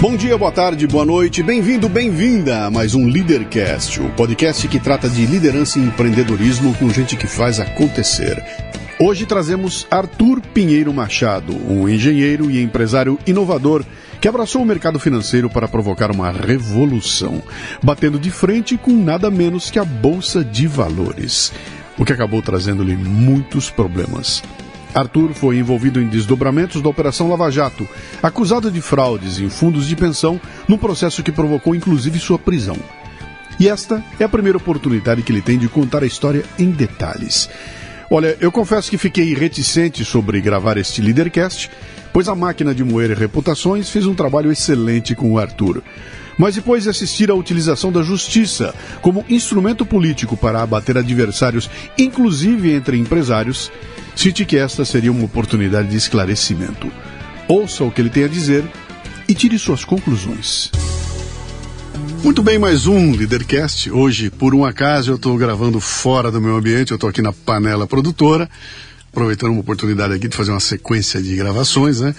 Bom dia, boa tarde, boa noite, bem-vindo, bem-vinda a mais um Leadercast, o podcast que trata de liderança e empreendedorismo com gente que faz acontecer. Hoje trazemos Arthur Pinheiro Machado, um engenheiro e empresário inovador que abraçou o mercado financeiro para provocar uma revolução, batendo de frente com nada menos que a Bolsa de Valores, o que acabou trazendo-lhe muitos problemas. Arthur foi envolvido em desdobramentos da Operação Lava Jato, acusado de fraudes em fundos de pensão, num processo que provocou inclusive sua prisão. E esta é a primeira oportunidade que ele tem de contar a história em detalhes. Olha, eu confesso que fiquei reticente sobre gravar este Leadercast, pois a máquina de moer reputações fez um trabalho excelente com o Arthur. Mas depois de assistir à utilização da justiça como instrumento político para abater adversários, inclusive entre empresários, Senti que esta seria uma oportunidade de esclarecimento. Ouça o que ele tem a dizer e tire suas conclusões. Muito bem, mais um Leadercast. Hoje, por um acaso, eu estou gravando fora do meu ambiente, eu estou aqui na Panela Produtora, aproveitando uma oportunidade aqui de fazer uma sequência de gravações, né?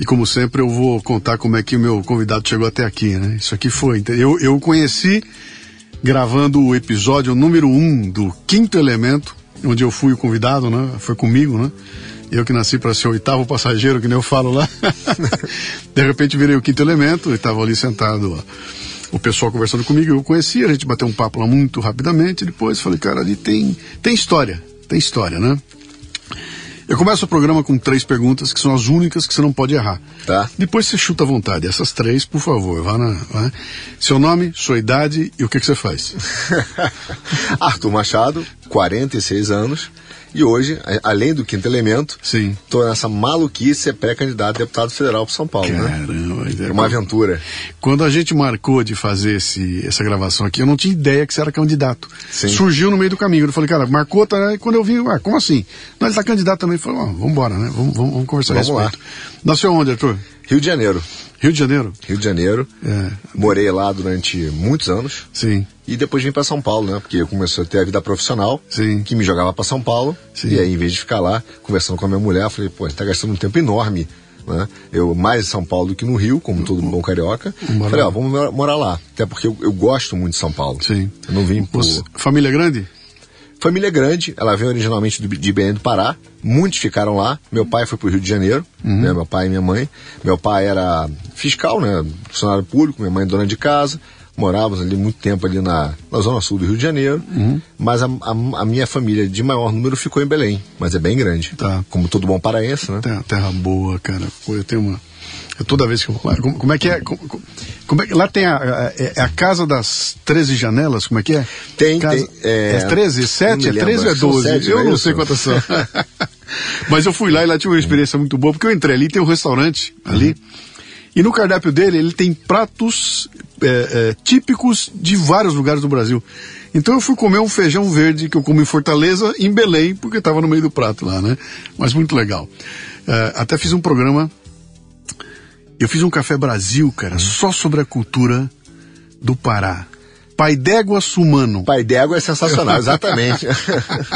E como sempre, eu vou contar como é que o meu convidado chegou até aqui, né? Isso aqui foi. Eu, eu conheci gravando o episódio número um do Quinto Elemento, onde eu fui o convidado, né? Foi comigo, né? Eu que nasci para ser o oitavo passageiro, que nem eu falo lá. de repente virei o quinto elemento e estava ali sentado ó, o pessoal conversando comigo. Eu conhecia, a gente bateu um papo lá muito rapidamente. Depois falei, cara, ali tem, tem história, tem história, né? Eu começo o programa com três perguntas que são as únicas que você não pode errar. Tá. Depois você chuta à vontade. Essas três, por favor, vá na. Vá. Seu nome, sua idade e o que, que você faz. Arthur Machado, 46 anos. E hoje, além do quinto elemento, Sim. tô nessa maluquice ser pré-candidato a deputado federal para São Paulo, Caramba, né? é uma aventura. Quando a gente marcou de fazer esse, essa gravação aqui, eu não tinha ideia que você era candidato. Sim. Surgiu no meio do caminho. Eu falei, cara, marcou, tá? E quando eu vi, ah, como assim? Não, ele tá candidato também. Falei, vamos embora, né? Vamos, vamos, vamos conversar Vamos a lá. respeito. Nasceu onde, Arthur? Rio de Janeiro. Rio de Janeiro? Rio de Janeiro. É. Morei lá durante muitos anos. Sim. E depois vim para São Paulo, né? Porque eu comecei a ter a vida profissional, Sim. que me jogava para São Paulo. Sim. E aí, em vez de ficar lá conversando com a minha mulher, eu falei, pô, a gente tá gastando um tempo enorme, né? Eu mais em São Paulo do que no Rio, como todo bom carioca. Falei, ó, vamos mora- morar lá. Até porque eu, eu gosto muito de São Paulo. Sim. Eu não vim por... Família grande? Família grande, ela veio originalmente do, de Belém do Pará. Muitos ficaram lá. Meu pai foi pro Rio de Janeiro, Uhum. né? Meu pai e minha mãe. Meu pai era fiscal, né? Funcionário público, minha mãe dona de casa. Morávamos ali muito tempo ali na, na zona sul do Rio de Janeiro. Uhum. Mas a, a- a minha família de maior número ficou em Belém. Mas é bem grande. Tá. Como todo bom paraense, né? Terra, terra boa, cara. Pô, eu tenho uma. Toda vez que eu vou lá. Como, como é que é? Como, como é que, lá tem a, a, é a Casa das 13 Janelas, como é que é? Tem, casa, tem. É, é 13? 7? É 13 ou é 12? Sete, eu não, não é sei quantas são. Mas eu fui lá e lá tive uma experiência muito boa, porque eu entrei ali, tem um restaurante ali. Uhum. E no cardápio dele, ele tem pratos é, é, típicos de vários lugares do Brasil. Então eu fui comer um feijão verde que eu comi em Fortaleza, em Belém, porque estava no meio do prato lá, né? Mas muito legal. É, até fiz um programa. Eu fiz um Café Brasil, cara, uhum. só sobre a cultura do Pará. Pai d'égua sumano. Pai d'égua é sensacional, exatamente.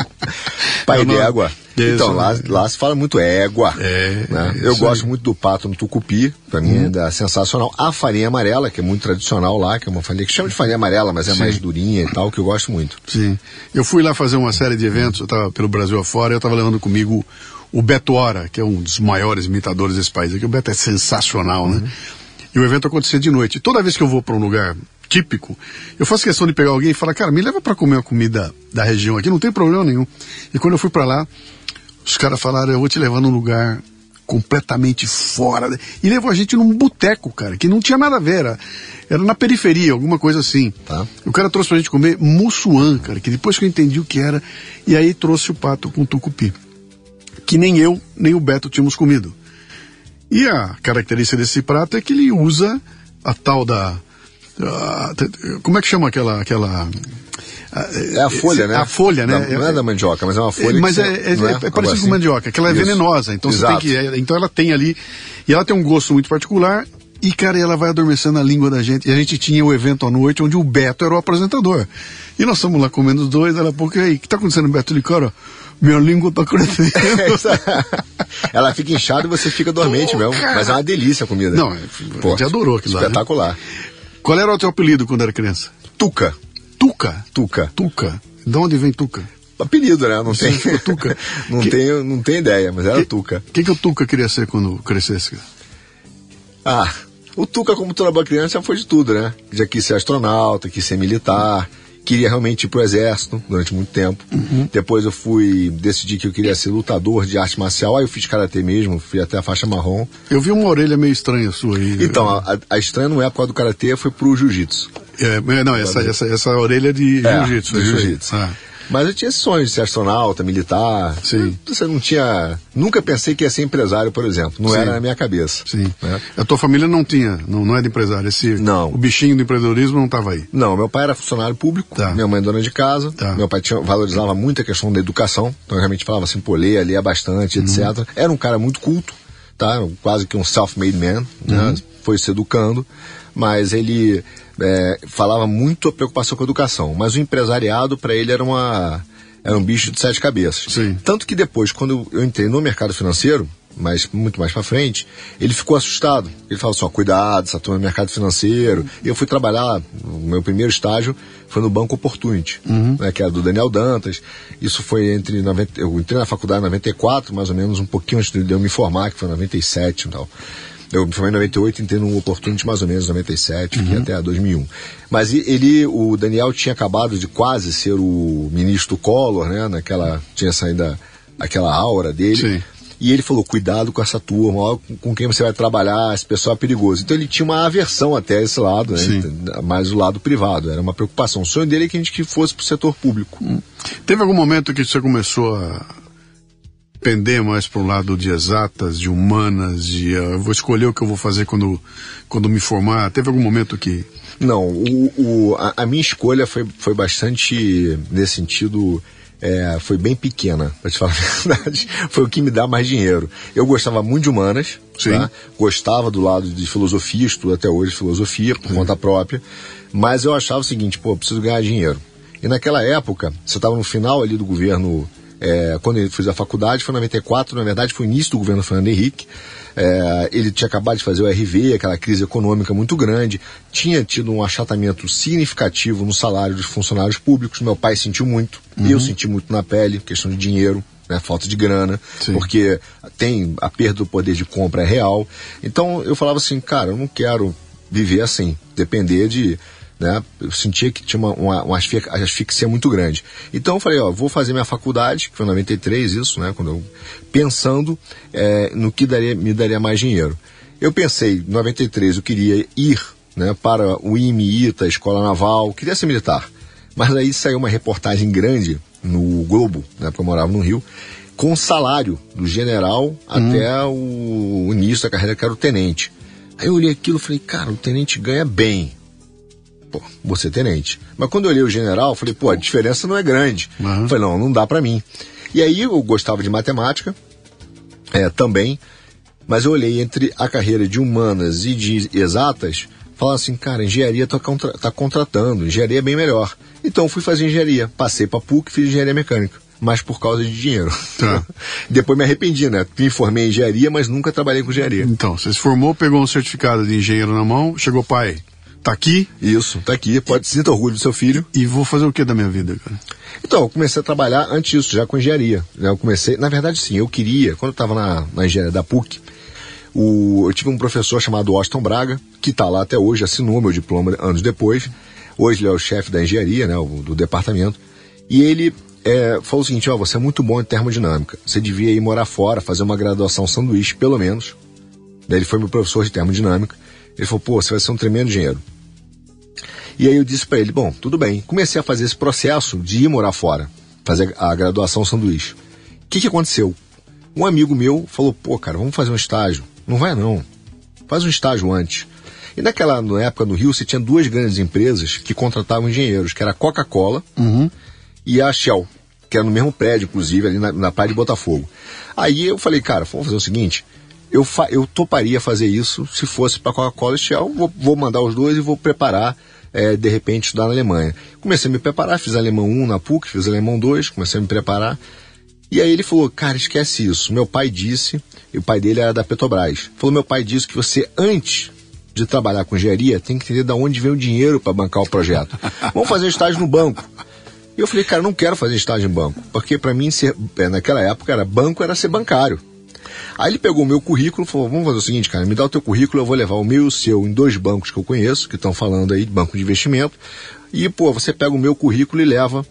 Pai d'égua. Então, lá, lá se fala muito égua. É, né? Eu gosto aí. muito do pato no tucupi, para mim ainda é sensacional. A farinha amarela, que é muito tradicional lá, que é uma farinha que chama de farinha amarela, mas é Sim. mais durinha e tal, que eu gosto muito. Sim. Eu fui lá fazer uma série de eventos, eu estava pelo Brasil afora, eu estava levando comigo o Beto Hora, que é um dos maiores imitadores desse país aqui. O Beto é sensacional, né? E o evento acontecia de noite. Toda vez que eu vou para um lugar típico, eu faço questão de pegar alguém e falar, cara, me leva para comer a comida da região aqui, não tem problema nenhum. E quando eu fui para lá, os caras falaram, eu vou te levar num lugar completamente fora. E levou a gente num boteco, cara, que não tinha nada a ver. Era, era na periferia, alguma coisa assim. Tá. O cara trouxe pra gente comer mussuã, cara, que depois que eu entendi o que era, e aí trouxe o pato com tucupi. Que nem eu, nem o Beto tínhamos comido. E a característica desse prato é que ele usa a tal da. a- como é que chama aquela. aquela É a folha, né? A folha, né? Da- não é da mandioca, mas é uma folha mas que é, é- é Algo parecido assim? com mandioca, que ela é Isso. venenosa. Então você tem Exato. que. é, então ela tem ali. E ela tem um gosto muito particular. E, cara, ela vai adormecendo a língua da gente. E a gente tinha o evento à noite onde o Beto era o apresentador. E nós estamos lá comendo os dois, ela, porque aí, o que tá acontecendo, Beto? Ele, cara, minha língua tá crescendo. Ela fica inchada e você fica dormente Pô, mesmo. cara. Mas é uma delícia a comida. Não, é- a gente adorou aquilo lá, né? Espetacular. Qual era o teu apelido quando era criança? Tuca. Tuca. Tuca. Tuca. De onde vem Tuca? Apelido, né? Não tem. Tuca. não, Que- tenho, não tenho ideia, mas era Que- Tuca. O que, que o Tuca queria ser quando crescesse? Ah, o Tuca, como toda boa criança, já foi de tudo, né? Já quis ser astronauta, quis ser militar, queria realmente ir pro exército durante muito tempo. Uhum. Depois eu fui, decidi que eu queria ser lutador de arte marcial, aí eu fiz karatê mesmo, fui até a faixa marrom. Eu vi uma orelha meio estranha sua aí. Então, a, a estranha não é por causa do karatê, foi pro jiu-jitsu. É, não, essa, essa, essa orelha é de É, jiu-jitsu. jiu-jitsu. Ah, Mas eu tinha esse sonho de ser astronauta, militar. Sim. Você não tinha. Nunca pensei que ia ser empresário, por exemplo. Não Sim. era na minha cabeça. sim. né? A tua família não tinha, não, não é de empresário. Esse, Não. O bichinho do empreendedorismo não estava aí. Não, meu pai era funcionário público, Tá. minha mãe dona de casa. Tá. Meu pai tinha- valorizava muito a questão da educação, então eu realmente falava assim, pô, ler, ler bastante, Uhum. etc. Era um cara muito culto, tá? Quase que um self-made man, Uhum. né? Foi se educando, mas ele é, falava muito a preocupação com a educação. Mas o empresariado, para ele, era uma era um bicho de sete cabeças. Sim. Tanto que depois, quando eu entrei no mercado financeiro, mas muito mais para frente, ele ficou assustado. Ele falou assim: ó, cuidado, essa turma é mercado financeiro. E eu fui trabalhar, o meu primeiro estágio foi no Banco Opportunity, né, que era do Daniel Dantas. Isso foi entre. 90, eu entrei na faculdade em 94, mais ou menos, um pouquinho antes de eu me formar, que foi em 97 e tal. Eu me formei em 98, entrei no Opportunity mais ou menos em 97, fiquei até 2001. Mas ele, o Daniel tinha acabado de quase ser o ministro Collor, né? Naquela, tinha saído aquela aura dele. Sim. E ele falou: cuidado com essa turma, com- quem você vai trabalhar, esse pessoal é perigoso. Então ele tinha uma aversão até esse lado, né? Sim. mais o lado privado, era uma preocupação. O sonho dele é que a gente fosse para o setor público. Teve algum momento que você começou a pender mais para o lado de exatas, de humanas, de eu vou escolher o que eu vou fazer quando, quando me formar? Teve algum momento que. Não, o, o- a, a minha escolha foi, foi bastante, nesse sentido, é, foi bem pequena, pra te falar a verdade. Foi o que me dá mais dinheiro. Eu gostava muito de humanas, Sim. tá? gostava do lado de filosofia, estudo até hoje filosofia, por conta própria, mas eu achava o seguinte, pô, preciso ganhar dinheiro. E naquela época, você estava no final ali do governo, é, quando eu fiz a faculdade, foi em 94, na verdade foi o início do governo Fernando Henrique, é, ele tinha acabado de fazer o RV, aquela crise econômica muito grande, tinha tido um achatamento significativo no salário dos funcionários públicos. Meu pai sentiu muito, eu senti muito na pele, questão de dinheiro, né, falta de grana, Sim. porque tem a perda do poder de compra é real. Então eu falava assim, cara, eu não quero viver assim, depender de. Né, eu sentia que tinha uma, uma, uma asfixia, muito grande. Então eu falei, ó, vou fazer minha faculdade, que foi em 93 isso, né, quando eu, pensando é, no que daria, me daria mais dinheiro. Eu pensei, em 93 eu queria ir né, para o IMITA, Escola Naval, queria ser militar. Mas aí saiu uma reportagem grande no Globo, né, porque eu morava no Rio, com o salário do general hum. até o início da carreira, que era o tenente. Aí eu olhei aquilo e falei, cara, o tenente ganha bem. Pô, vou ser tenente. Mas quando eu olhei o general, falei, pô, a diferença não é grande. Uhum. Falei, não, não dá para mim. E aí eu gostava de matemática, é, também, mas eu olhei entre a carreira de humanas e de exatas, falava assim, cara, engenharia tá, contra tá contratando, engenharia é bem melhor. Então fui fazer engenharia, passei para PUC, fiz engenharia mecânica mas por causa de dinheiro. Tá. Depois me arrependi, né? Me formei em engenharia, mas nunca trabalhei com engenharia. Então, você se formou, pegou um certificado de engenheiro na mão, chegou, pai, tá aqui? Isso, tá aqui, pode sinta orgulho do seu filho. E vou fazer o que da minha vida, cara? Então, eu comecei a trabalhar antes disso, já com engenharia. Né? Eu comecei, na verdade, sim, eu queria, quando eu estava na, na engenharia da PUC, o, eu tive um professor chamado Austin Braga, que está lá até hoje, assinou meu diploma anos depois. Hoje ele é o chefe da engenharia, né, do departamento. E ele é, falou o seguinte: ó, você é muito bom em termodinâmica. Você devia ir morar fora, fazer uma graduação sanduíche, pelo menos. Daí ele foi meu professor de termodinâmica. Ele falou: pô, você vai ser um tremendo engenheiro. E aí eu disse para ele: bom, tudo bem. Comecei a fazer esse processo de ir morar fora, fazer a graduação sanduíche. O que, que aconteceu? Um amigo meu falou: pô, cara, vamos fazer um estágio. Não vai não. Faz um estágio antes. E naquela época no Rio, você tinha duas grandes empresas que contratavam engenheiros, que era a Coca-Cola uhum e a Shell, que era no mesmo prédio, inclusive, ali na, na praia de Botafogo. Aí eu falei, cara, vamos fazer o seguinte, eu, fa eu toparia fazer isso se fosse para Coca-Cola e Shell, vou, vou, mandar os dois e vou preparar, é, de repente, estudar na Alemanha. Comecei a me preparar, fiz alemão 1 na PUC, fiz alemão 2, comecei a me preparar. E aí ele falou, cara, esquece isso. Meu pai disse, e o pai dele era da Petrobras, falou, meu pai disse que você, antes de trabalhar com engenharia, tem que entender de onde vem o dinheiro para bancar o projeto. Vamos fazer estágio no banco. E eu falei, cara, não quero fazer estágio em banco, porque para mim, ser, é, naquela época, era banco era ser bancário. Aí ele pegou o meu currículo e falou: vamos fazer o seguinte, cara, me dá o teu currículo, eu vou levar o meu e o seu em dois bancos que eu conheço, que estão falando aí de banco de investimento. E, pô, você pega o meu currículo e leva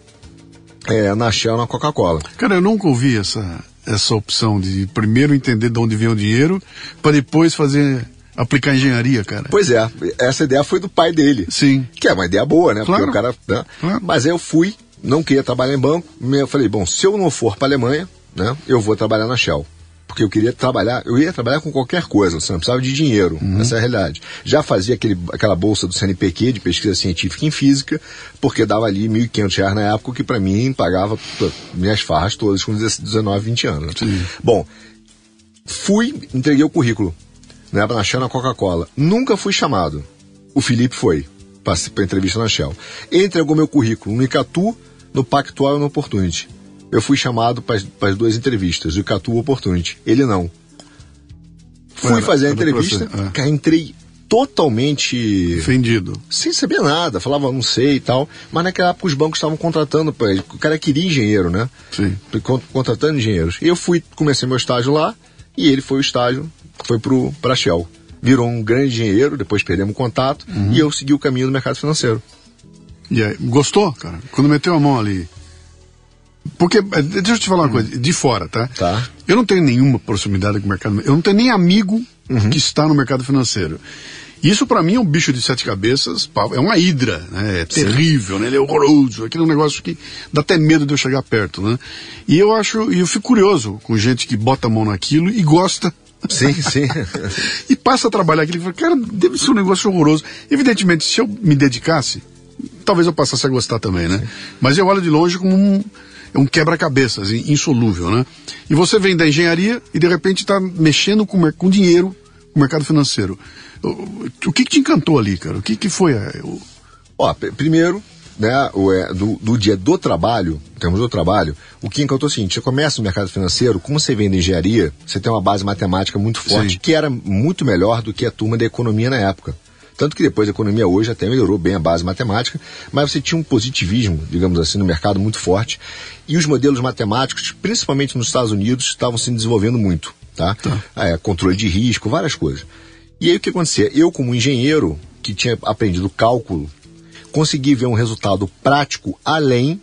é, na Shell, na Coca-Cola. Cara, eu nunca ouvi essa, essa opção de primeiro entender de onde vem o dinheiro, para depois fazer aplicar engenharia, cara. Pois é, essa ideia foi do pai dele. Sim. Que é uma ideia boa, né? Claro. Porque o cara. Né? Claro. Mas aí eu fui, não queria trabalhar em banco. Eu falei, bom, se eu não for para Alemanha, né, eu vou trabalhar na Shell. Porque eu queria trabalhar, eu ia trabalhar com qualquer coisa, você não precisava de dinheiro, uhum. essa é a realidade. Já fazia aquele, aquela bolsa do CNPq de pesquisa científica em física, porque dava ali R$ 1.500 na época, que para mim pagava minhas farras todas com 19, 20 anos. Sim. Bom, fui, entreguei o currículo né, na Shell na Coca-Cola. Nunca fui chamado. O Felipe foi para entrevista na Shell. Entregou meu currículo no Icatu, no Pactual e no Opportunity. Eu fui chamado para as duas entrevistas, o Icatu e o Opportunity. Ele não. Fui era, fazer a entrevista, é. entrei totalmente. Ofendido. Sem saber nada, falava não sei e tal. Mas naquela época os bancos estavam contratando. O cara queria engenheiro, né? Sim. Contratando engenheiros. E eu fui, comecei meu estágio lá, e ele foi o estágio, foi para a Shell. Virou um grande engenheiro, depois perdemos contato, uhum. e eu segui o caminho do mercado financeiro. E aí, gostou, cara? Quando meteu a mão ali. Porque, eh, deixa eu te falar uma coisa, de fora, tá? Tá. Eu não tenho nenhuma proximidade com o mercado Eu não tenho nem amigo uhum. que está no mercado financeiro. Isso para mim é um bicho de sete cabeças, é uma hidra, né? É terrível, né? Ele é horroroso, aquele é um negócio que dá até medo de eu chegar perto, né? E eu acho, e eu fico curioso com gente que bota a mão naquilo e gosta. Sim, sim. e passa a trabalhar aquilo e fala, cara, deve ser um negócio horroroso. Evidentemente, se eu me dedicasse, talvez eu passasse a gostar também, né? Sim. Mas eu olho de longe como um, um quebra-cabeças insolúvel, né? E você vem da engenharia e de repente está mexendo com, com dinheiro, com o mercado financeiro. O que, que te encantou ali, cara? O que, que foi? A, o... Ó, primeiro, né, o, é, do, do, dia do trabalho, temos do trabalho, o que encantou é o seguinte, você começa no mercado financeiro, como você vem da engenharia, você tem uma base matemática muito forte, Sim. que era muito melhor do que a turma da economia na época. Tanto que depois a economia hoje até melhorou bem a base matemática, mas você tinha um positivismo, digamos assim, no mercado muito forte. E os modelos matemáticos, principalmente nos Estados Unidos, estavam se desenvolvendo muito. Tá? tá. É, controle de risco, várias coisas. E aí o que acontecia? Eu, como engenheiro, que tinha aprendido cálculo, consegui ver um resultado prático além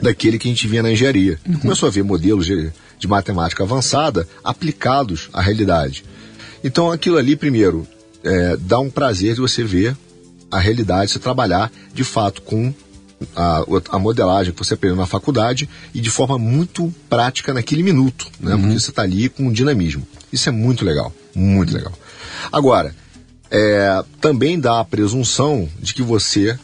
daquele que a gente via na engenharia. Uhum. Começou a ver modelos de, de matemática avançada aplicados à realidade. Então aquilo ali, primeiro, é, dá um prazer de você ver a realidade, você trabalhar de fato com a, a, modelagem que você aprendeu na faculdade e de forma muito prática naquele minuto, né? Uhum. Porque você está ali com um dinamismo. Isso é muito legal, muito legal. Agora, é, também dá a presunção de que você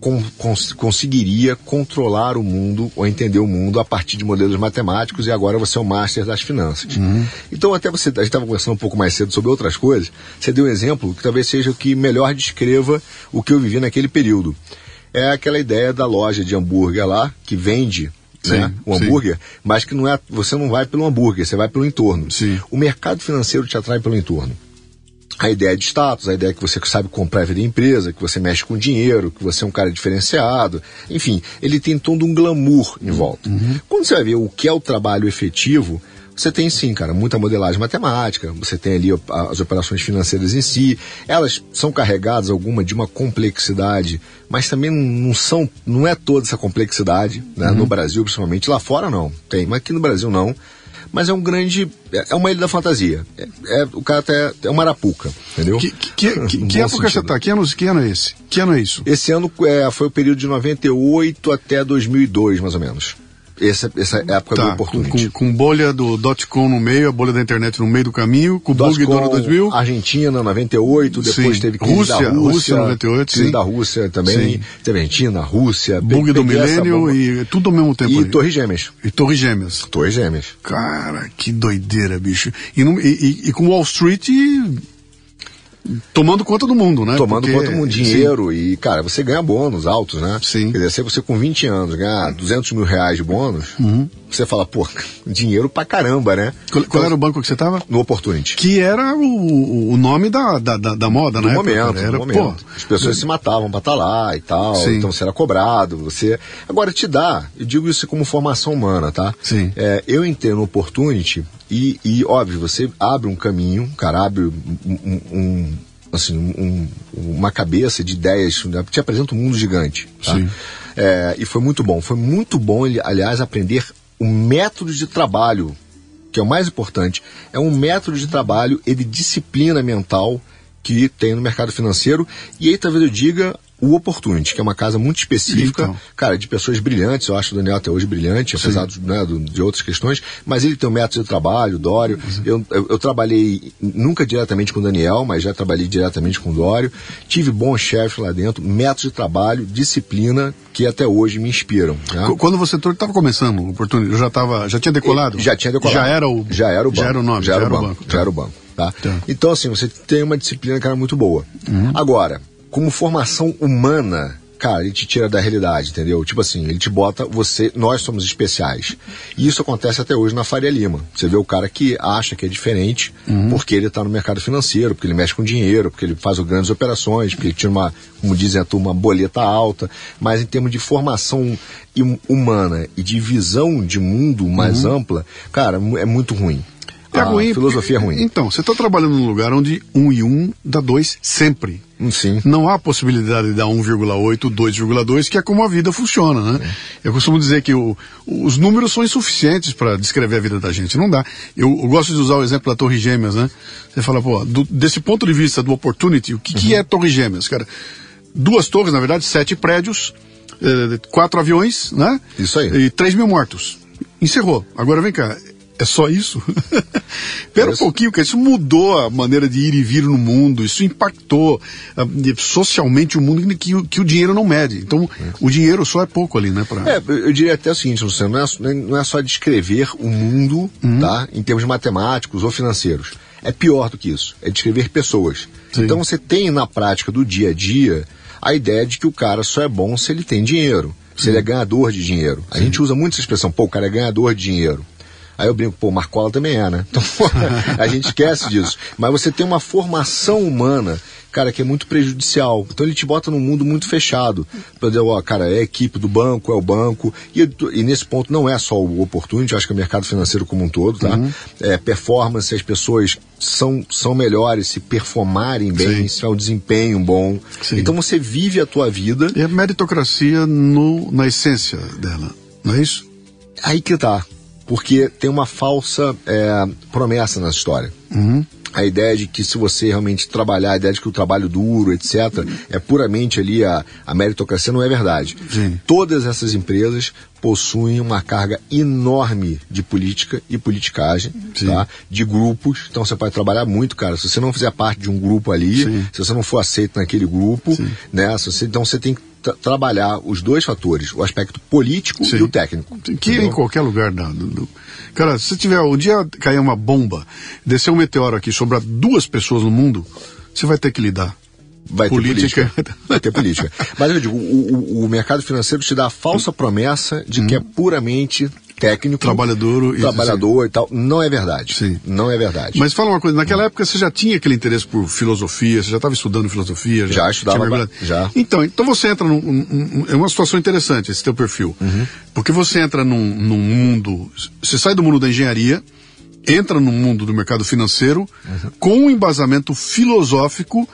cons, conseguiria controlar o mundo ou entender o mundo a partir de modelos matemáticos e agora você é o master das finanças. Uhum. Então, até você, a gente estava conversando um pouco mais cedo sobre outras coisas, você deu um exemplo que talvez seja o que melhor descreva o que eu vivi naquele período. É aquela ideia da loja de hambúrguer lá, que vende Sim, né? o hambúrguer, sim. mas que não é, você não vai pelo hambúrguer, você vai pelo entorno. Sim. O mercado financeiro te atrai pelo entorno a ideia de status, a ideia que você sabe comprar a vida da empresa, que você mexe com dinheiro, que você é um cara diferenciado. Enfim, ele tem todo um glamour em volta. Uhum. Quando você vai ver o que é o trabalho efetivo, você tem sim, cara, muita modelagem matemática, você tem ali as operações financeiras em si, elas são carregadas alguma de uma complexidade, mas também não são, não é toda essa complexidade, né? Uhum. No Brasil, principalmente, lá fora não, tem, mas aqui no Brasil não mas é um grande. É uma ilha da fantasia. É, é o cara até é uma arapuca, entendeu? Que, que, que, que época sentido. você tá? Que ano, que ano é esse? Que ano é isso? Esse ano é, foi o período de 98 até 2002, mais ou menos essa, essa época tá, Opportunity. Com, com, bolha do dot-com no meio, a bolha da internet no meio do caminho, com o bug do ano 2000. Argentina, 98, depois sim. teve crise Rússia, da Rússia. Rússia, 98, crise sim. da Rússia também. Sim. Argentina, Rússia. Bug do milênio e tudo ao mesmo tempo. E Torre Gêmeas. E Torre Gêmeas. Torre Gêmeas. Cara, que doideira, bicho. E, no, e, e, e com Wall Street tomando conta do mundo, né? Tomando Porque, conta do mundo, dinheiro sim. e, cara, você ganha bônus altos, né? Sim. Quer dizer, se você com 20 anos ganhar 200 mil reais de bônus, uhum. você fala, pô, dinheiro pra caramba, né? Qual, qual era o banco que você tava? No Opportunity. Que era o, o nome da, da, da moda, né? Momento, era, momento. Pô, As pessoas se matavam pra estar tá lá e tal, sim. então você era cobrado, você... Agora, te dá, eu digo isso como formação humana, tá? Sim. É, eu entendo no Opportunity e, e, óbvio, você abre um caminho, cara, abre um, um, assim, um, uma cabeça de ideias, te apresenta um mundo gigante. Tá? Sim. É, e foi muito bom. Foi muito bom, aliás, aprender o método de trabalho, que é o mais importante. É um método de trabalho e de disciplina mental que tem no mercado financeiro. E aí talvez eu diga o Opportunity, que é uma casa muito específica, então. cara, de pessoas brilhantes, eu acho o Daniel até hoje brilhante, apesar do, né, do, de outras questões, mas ele tem um método de trabalho, o Dório. Uhum. Eu, eu, eu, trabalhei nunca diretamente com o Daniel, mas já trabalhei diretamente com o Dório. Tive bons chefes lá dentro, métodos de trabalho, disciplina, que até hoje me inspiram. Né? Quando você estava começando o Opportunity, já, tava, já tinha decolado? já tinha decolado. Já era o, já era o banco. Já era o nome, já, já era, o banco. banco. Já era o banco. Tá? tá? Então, assim, você tem uma disciplina que era muito boa. Uhum. Agora, como formação humana, cara, ele te tira da realidade, entendeu? Tipo assim, ele te bota, você, nós somos especiais. E isso acontece até hoje na Faria Lima. Você vê o cara que acha que é diferente uhum. porque ele está no mercado financeiro, porque ele mexe com dinheiro, porque ele faz grandes operações, porque ele tira uma, como dizem a turma, uma boleta alta. Mas em termos de formação humana e de visão de mundo mais uhum. ampla, cara, é muito ruim. É a ruim, filosofia é ruim. Então, você está trabalhando num lugar onde um e um dá dois sempre. Sim. Não há possibilidade de dar 1,8, 2,2, que é como a vida funciona, né? É. Eu costumo dizer que o, os números são insuficientes para descrever a vida da gente. Não dá. Eu, eu, gosto de usar o exemplo da Torre Gêmeas, né? Você fala, pô, do, desse ponto de vista do opportunity, o que, uhum. que é Torre Gêmeas, cara? Duas torres, na verdade, sete prédios, eh, quatro aviões, né? Isso aí. E três mil mortos. Encerrou. Agora vem cá. É só isso? Espera um pouquinho, que isso mudou a maneira de ir e vir no mundo, isso impactou uh, socialmente o mundo que, que o dinheiro não mede. Então, é. o dinheiro só é pouco ali, né? Pra... É, eu diria até o seguinte, Luciano, não é, não é só descrever o mundo, uhum. tá? Em termos matemáticos ou financeiros. É pior do que isso, é descrever pessoas. Sim. Então você tem na prática do dia a dia a ideia de que o cara só é bom se ele tem dinheiro, se ele é ganhador de dinheiro. A Sim. gente usa muito essa expressão, pô, o cara é ganhador de dinheiro. Aí eu brinco, pô, o Marcola também é, né? Então, a gente esquece disso. Mas você tem uma formação humana cara, que é muito prejudicial. Então ele te bota num mundo muito fechado. Por exemplo, ó, cara, é a equipe do banco, é o banco. E, e nesse ponto não é só o opportunity, acho que é o mercado financeiro como um todo, tá? Uhum. É, performance, as pessoas são, são melhores se performarem bem, Sim. se é um desempenho bom. Sim. Então você vive a tua vida. E a meritocracia no, na essência dela, não é isso? Aí que tá porque tem uma falsa é, promessa na história. Uhum. a ideia de que se você realmente trabalhar, a ideia de que o trabalho duro, etc., é puramente ali a, a meritocracia, não é verdade. Sim. Todas essas empresas possuem uma carga enorme de política e politicagem, Sim. tá? De grupos. Então você pode trabalhar muito, cara. Se você não fizer parte de um grupo ali, Sim. se você não for aceito naquele grupo, né? Você- então você tem que tra- trabalhar os dois fatores, o aspecto político Sim. e o técnico. Que entendeu? em qualquer lugar da, do, do- Cara, se tiver um dia cair uma bomba, descer um meteoro aqui, sobrar duas pessoas no mundo, você vai ter que lidar. Vai Política. ter política. Vai ter política. Mas eu digo, o, o- o mercado financeiro te dá a falsa promessa de que é puramente técnico. Trabalhador e- Trabalhador e tal. Não é verdade. Sim. Não é verdade. Mas fala uma coisa, naquela época você já tinha aquele interesse por filosofia, você já estava estudando filosofia? Já estudava mergulhado? ba- já. Então, então você entra num, num- num- É uma situação interessante esse teu perfil. Uhum. Porque você entra num, num mundo. Você sai do mundo da engenharia, entra no mundo do mercado financeiro Uhum. com um embasamento filosófico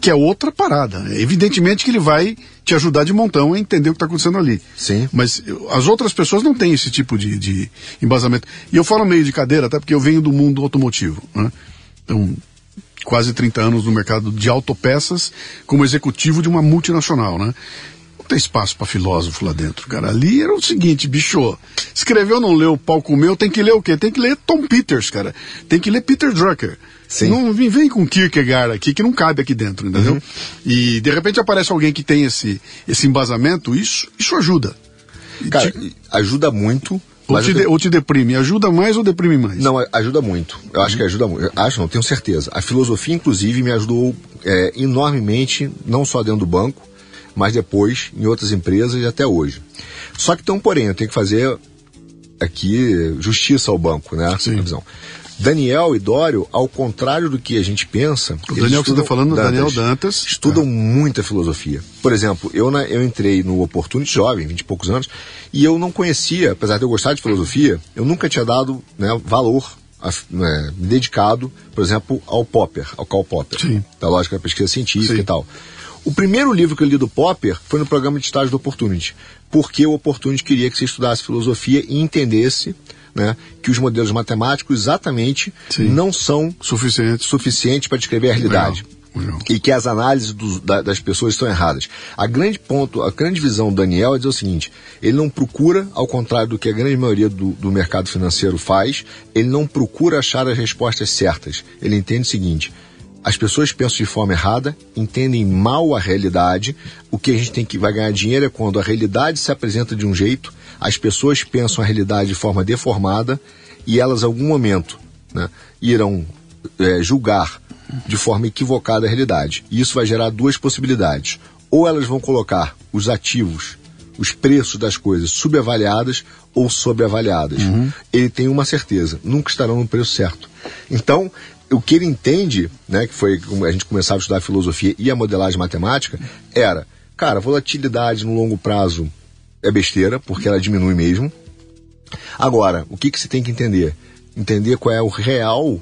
que é outra parada. Evidentemente que ele vai te ajudar de montão a entender o que está acontecendo ali. Sim. Mas as outras pessoas não têm esse tipo de, de embasamento. E eu falo meio de cadeira, até porque eu venho do mundo automotivo. Né? Então, quase 30 anos no mercado de autopeças como executivo de uma multinacional, né? Tem espaço para filósofo lá dentro, cara. Ali era o seguinte, bicho, escreveu, não leu, o pau comeu, tem que ler o quê? Tem que ler Tom Peters, cara. Tem que ler Peter Drucker. Sim. Não vem, com Kierkegaard aqui, que não cabe aqui dentro, entendeu? Uhum. E de repente aparece alguém que tem esse, esse embasamento, isso, isso ajuda. Cara, te- ajuda muito. ou, te de- ou te deprime? Ajuda mais ou deprime mais? Não, ajuda muito. Eu acho que ajuda muito. Acho, não, tenho certeza. A filosofia, inclusive, me ajudou é, enormemente, não só dentro do banco, mas depois em outras empresas e até hoje. Só que tem um porém, eu tenho que fazer aqui justiça ao banco, né? Sim. Visão. Daniel e Dório, ao contrário do que a gente pensa. O Daniel que você está estudam- falando, o Daniel Dantas. Estudam muita filosofia. Por exemplo, eu, na- eu entrei no Opportunity jovem, 20 e poucos anos, e eu não conhecia, apesar de eu gostar de filosofia, eu nunca tinha dado né, valor, a- né, dedicado, por exemplo, ao Popper, ao Karl Popper, Sim. da lógica da pesquisa científica Sim. e tal. O primeiro livro que eu li do Popper foi no programa de estágio do Opportunity, porque o Opportunity queria que você estudasse filosofia e entendesse né, que os modelos matemáticos exatamente Sim. não são Suficiente. suficientes para descrever a realidade. Legal, legal. E que as análises dos- da- das pessoas estão erradas. A grande ponto, a grande visão do Daniel é dizer o seguinte: ele não procura, ao contrário do que a grande maioria do, do mercado financeiro faz, ele não procura achar as respostas certas. Ele entende o seguinte: as pessoas pensam de forma errada, entendem mal a realidade. O que a gente tem que vai ganhar dinheiro é quando a realidade se apresenta de um jeito, as pessoas pensam a realidade de forma deformada e elas, em algum momento, né, irão é, julgar de forma equivocada a realidade. E isso vai gerar duas possibilidades. Ou elas vão colocar os ativos, os preços das coisas subavaliadas ou sobreavaliadas. Ele tem uma certeza, nunca estarão no preço certo. Então, o que ele entende, né, que foi a gente começava a estudar filosofia e a modelagem matemática, era, cara, volatilidade no longo prazo é besteira, porque ela diminui mesmo. Agora, o que, que você tem que entender? Entender qual é o real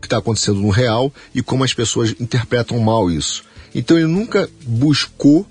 que está acontecendo no real e como as pessoas interpretam mal isso. Então ele nunca buscou,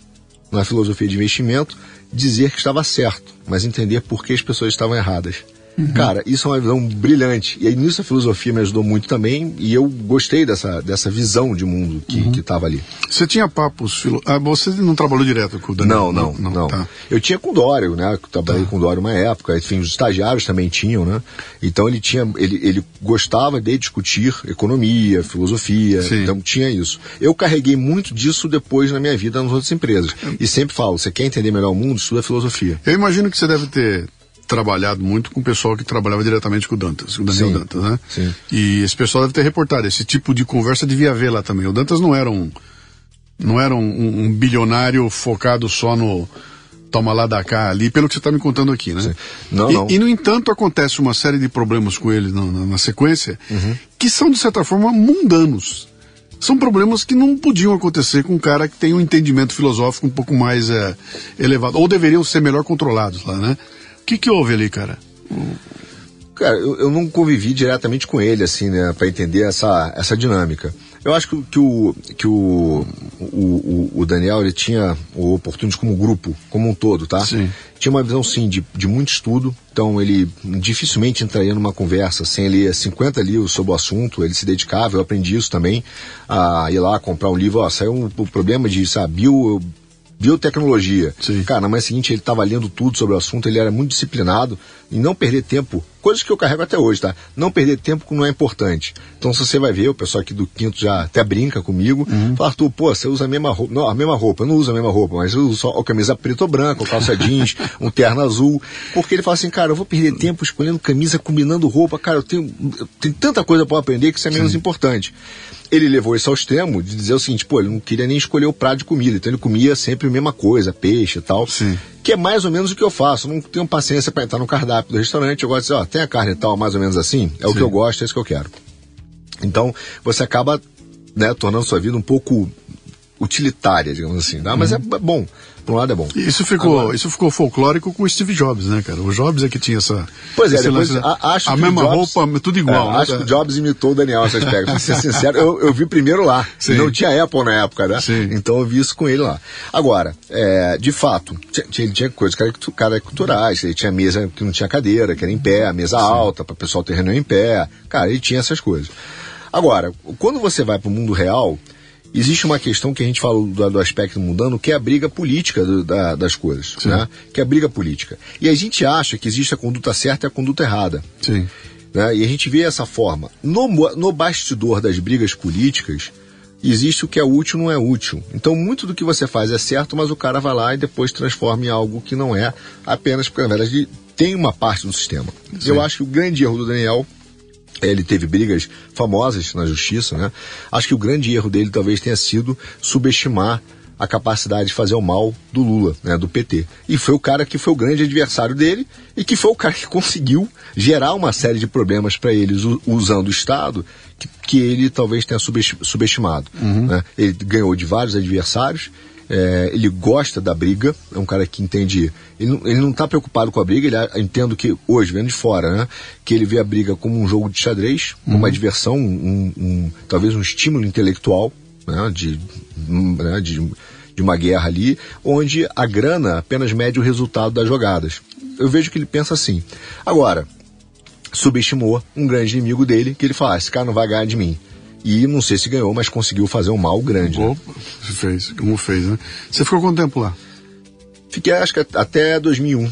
na filosofia de investimento, dizer que estava certo, mas entender por que as pessoas estavam erradas. Cara, isso é uma visão brilhante. E aí nisso a filosofia me ajudou muito também e eu gostei dessa, dessa visão de mundo que estava ali. Você tinha papos. Filo... Ah, você não trabalhou direto com o Daniel? Não, não, não. tá. Eu tinha com o Dório, né? Eu trabalhei com o Dório uma época, enfim, os estagiários também tinham, né? Então ele tinha, ele, ele gostava de discutir economia, filosofia, Sim. então tinha isso. Eu carreguei muito disso depois na minha vida nas outras empresas. E sempre falo, você quer entender melhor o mundo, estuda filosofia. Eu imagino que você deve ter trabalhado muito com o pessoal que trabalhava diretamente com o Dantas, com o Daniel Sim, Dantas, né? sim. E esse pessoal deve ter reportado. Esse tipo de conversa devia haver lá também. O Dantas não era um. Não era um, um- um bilionário focado só no. Toma lá da cá ali, pelo que você está me contando aqui, né? Sim. Não, e, não. e, no entanto, acontece uma série de problemas com ele na, na- na sequência Uhum. que são, de certa forma, mundanos. São problemas que não podiam acontecer com um cara que tem um entendimento filosófico um pouco mais é, elevado. Ou deveriam ser melhor controlados lá, né? O que, que houve ali, cara? Cara, eu, eu não convivi diretamente com ele, assim, né, para entender essa, essa dinâmica. Eu acho que, que, o, que o, o, o, Daniel ele tinha o oportunismo como grupo, como um todo, tá? Sim. Tinha uma visão, sim, de, de muito estudo, então ele dificilmente entraria numa conversa sem ler 50 livros sobre o assunto, ele se dedicava, eu aprendi isso também, a ir lá comprar um livro, ó, saiu um, o problema de, sabe, bio, biotecnologia. Sim. Cara, na manhã seguinte ele estava lendo tudo sobre o assunto, ele era muito disciplinado e não perder tempo, coisas que eu carrego até hoje, tá? Não perder tempo não é importante. Então, se você vai ver, o pessoal aqui do Quinto já até brinca comigo, uhum. fala, Arthur, pô, você usa a mesma roupa, não, a mesma roupa, eu não uso a mesma roupa, mas eu uso só a camisa preta ou branca, calça jeans, um terno azul, porque ele fala assim, cara, eu vou perder tempo escolhendo camisa, combinando roupa, cara, eu tenho, eu tenho tanta coisa para aprender que isso é menos Sim. importante ele levou isso ao extremo de dizer o seguinte, pô, ele não queria nem escolher o prato de comida, então ele comia sempre a mesma coisa, peixe e tal. Sim. Que é mais ou menos o que eu faço. Não tenho paciência para entrar no cardápio do restaurante. Eu gosto de dizer, ó, tem a carne e tal, mais ou menos assim. É Sim. o que eu gosto, é isso que eu quero. Então, você acaba né, tornando sua vida um pouco utilitária, digamos assim. Né? Mas uhum. é bom por um lado é bom. Isso ficou, Agora, isso ficou folclórico com o Steve Jobs, né, cara? O Jobs é que tinha essa. Pois é, depois, lance, a, acho a mesma Jobs, roupa, tudo igual. É, né? Acho que o Jobs imitou o Daniel nesse aspecto. Pra ser sincero, eu, eu vi primeiro lá. Sim. Não tinha Apple na época, né? Sim. Então eu vi isso com ele lá. Agora, é, de fato, tinha, tinha coisas caricaturais, ele tinha mesa que não tinha cadeira, que era em pé, a mesa Sim. alta, para o pessoal ter reunião em pé. Cara, ele tinha essas coisas. Agora, quando você vai para o mundo real, existe uma questão que a gente falou do, do aspecto mudando, que é a briga política do, da, das coisas, né? que é a briga política. E a gente acha que existe a conduta certa e a conduta errada. Sim. Né? E a gente vê essa forma. No, no bastidor das brigas políticas, existe o que é útil não é útil. Então, muito do que você faz é certo, mas o cara vai lá e depois transforma em algo que não é, apenas porque, na verdade, tem uma parte do sistema. Sim. Eu acho que o grande erro do Daniel ele teve brigas famosas na justiça, né? Acho que o grande erro dele talvez tenha sido subestimar a capacidade de fazer o mal do Lula, né, do PT. E foi o cara que foi o grande adversário dele e que foi o cara que conseguiu gerar uma série de problemas para eles usando o Estado que, que, ele talvez tenha subestimado. Uhum. Né? Ele ganhou de vários adversários é, ele gosta da briga, é um cara que entende. Ele não, ele não tá preocupado com a briga, ele entendo que hoje, vendo de fora, né? Que ele vê a briga como um jogo de xadrez, uhum. uma diversão, um, um, talvez um estímulo intelectual, né? De, né? de, de uma guerra ali, onde a grana apenas mede o resultado das jogadas. Eu vejo que ele pensa assim. Agora, subestimou um grande inimigo dele, que ele fala: ah, esse cara não vai ganhar de mim. E não sei se ganhou, mas conseguiu fazer um mal grande. Opa, né? fez, como fez, né? Você ficou quanto tempo lá? Fiquei, acho que até 2001.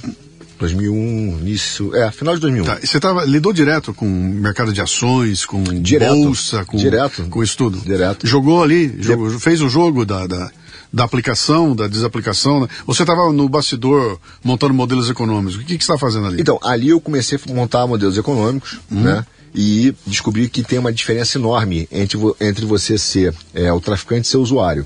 2001, início, é, final de 2001. Tá, você tava, lidou direto com mercado de ações, com direto, bolsa, com, direto, com estudo? Direto. Jogou ali, jogou, fez o jogo da, da, da, aplicação, da desaplicação, né? Você estava no bastidor montando modelos econômicos, o que, que você está fazendo ali? Então, ali eu comecei a montar modelos econômicos, uhum. né? E descobri que tem uma diferença enorme entre, entre você ser é, o traficante e ser usuário.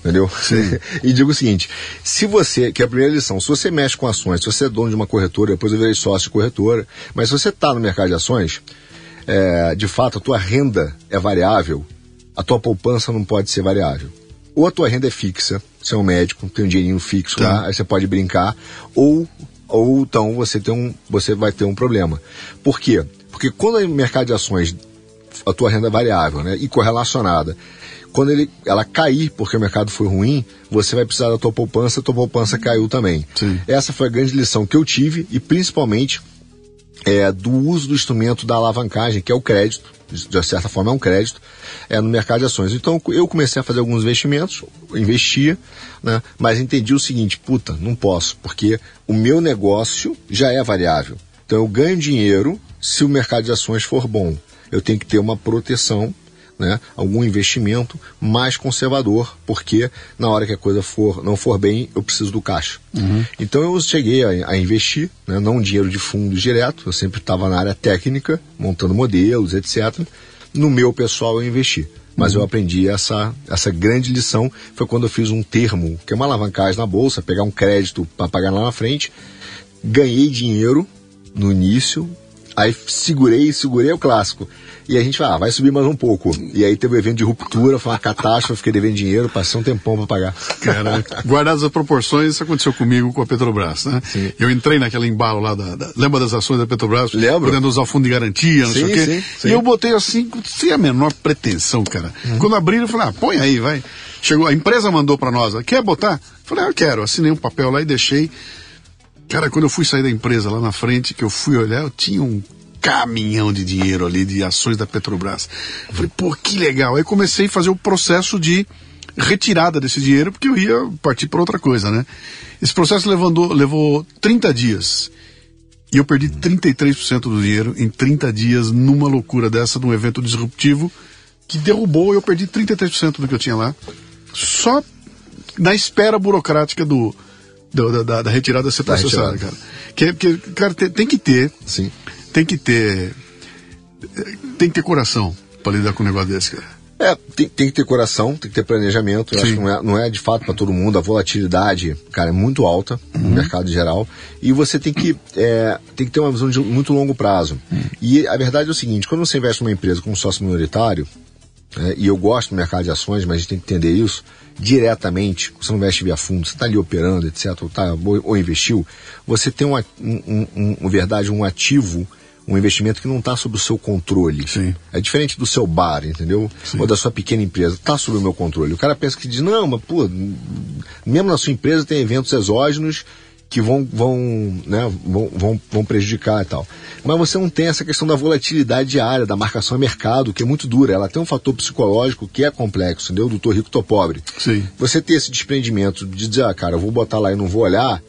Entendeu? e digo o seguinte: se você, que é a primeira lição, se você mexe com ações, se você é dono de uma corretora, depois eu virei sócio de corretora, mas se você está no mercado de ações, é, de fato a tua renda é variável, a tua poupança não pode ser variável. Ou a tua renda é fixa, você é um médico, tem um dinheirinho fixo lá, aí você pode brincar, ou, ou então você, tem um, você vai ter um problema. Por quê? Porque quando o mercado de ações, a tua renda é variável né, e correlacionada, quando ele, ela cair porque o mercado foi ruim, você vai precisar da tua poupança, a tua poupança caiu também. Sim. Essa foi a grande lição que eu tive e principalmente é, do uso do instrumento da alavancagem, que é o crédito, de certa forma é um crédito, é, no mercado de ações. Então eu comecei a fazer alguns investimentos, investia, né, mas entendi o seguinte, puta, não posso, porque o meu negócio já é variável. Então eu ganho dinheiro se o mercado de ações for bom. Eu tenho que ter uma proteção, né, algum investimento mais conservador, porque na hora que a coisa for, não for bem, eu preciso do caixa. Uhum. Então eu cheguei a, a investir, né, não dinheiro de fundos direto, eu sempre estava na área técnica, montando modelos, etc. No meu pessoal eu investi. Mas uhum. eu aprendi essa, essa grande lição, foi quando eu fiz um termo, que é uma alavancagem na bolsa, pegar um crédito para pagar lá na frente. Ganhei dinheiro no início, Aí segurei, segurei o clássico. E a gente fala, ah, vai subir mais um pouco. E aí teve o um evento de ruptura, foi uma catástrofe, fiquei devendo dinheiro, passei um tempão para pagar. Cara, guardadas as proporções, isso aconteceu comigo com a Petrobras, né? Sim. Eu entrei naquele embalo lá, da, da, lembra das ações da Petrobras? Lembro. Podendo usar o fundo de garantia, não sim, sei o quê. Sim, sim. E eu botei assim, sem a menor pretensão, cara. Uhum. Quando abriram, eu falei, ah, põe aí, vai. Chegou, a empresa mandou para nós, quer botar? Eu falei, ah, eu quero. Assinei um papel lá e deixei. Cara, quando eu fui sair da empresa lá na frente, que eu fui olhar, eu tinha um caminhão de dinheiro ali de ações da Petrobras. Eu falei, pô, que legal. Aí comecei a fazer o processo de retirada desse dinheiro, porque eu ia partir para outra coisa, né? Esse processo levou, levou 30 dias. E eu perdi 33% do dinheiro em 30 dias numa loucura dessa, num evento disruptivo que derrubou, eu perdi 33% do que eu tinha lá. Só na espera burocrática do, do da, da, retirada ser processada, cara. Que, que, cara, tem, tem que ter. Sim tem que ter. Tem que ter coração para lidar com um negócio desse, cara. É, tem, tem, que ter coração, tem que ter planejamento. Eu acho que não é, não é de fato para todo mundo. A volatilidade, cara, é muito alta uhum. no mercado em geral. E você tem que, é, tem que ter uma visão de muito longo prazo. Uhum. E a verdade é o seguinte: quando você investe numa empresa como sócio minoritário, é, e eu gosto do mercado de ações, mas a gente tem que entender isso diretamente, você não investe via fundo, você está ali operando, etc., ou, tá, ou, ou investiu, você tem um, um, um, um verdade, um ativo um investimento que não está sob o seu controle. Sim. É diferente do seu bar, entendeu? Sim. Ou da sua pequena empresa. Está sob o meu controle. O cara pensa que diz, não, mas pô, mesmo na sua empresa tem eventos exógenos que vão, vão, né, vão, vão, vão prejudicar e tal. Mas você não tem essa questão da volatilidade diária, da marcação a mercado, que é muito dura. Ela tem um fator psicológico que é complexo, entendeu? Do tô rico, tô pobre. Sim. Você ter esse desprendimento de dizer, ah, cara, eu vou botar lá e não vou olhar,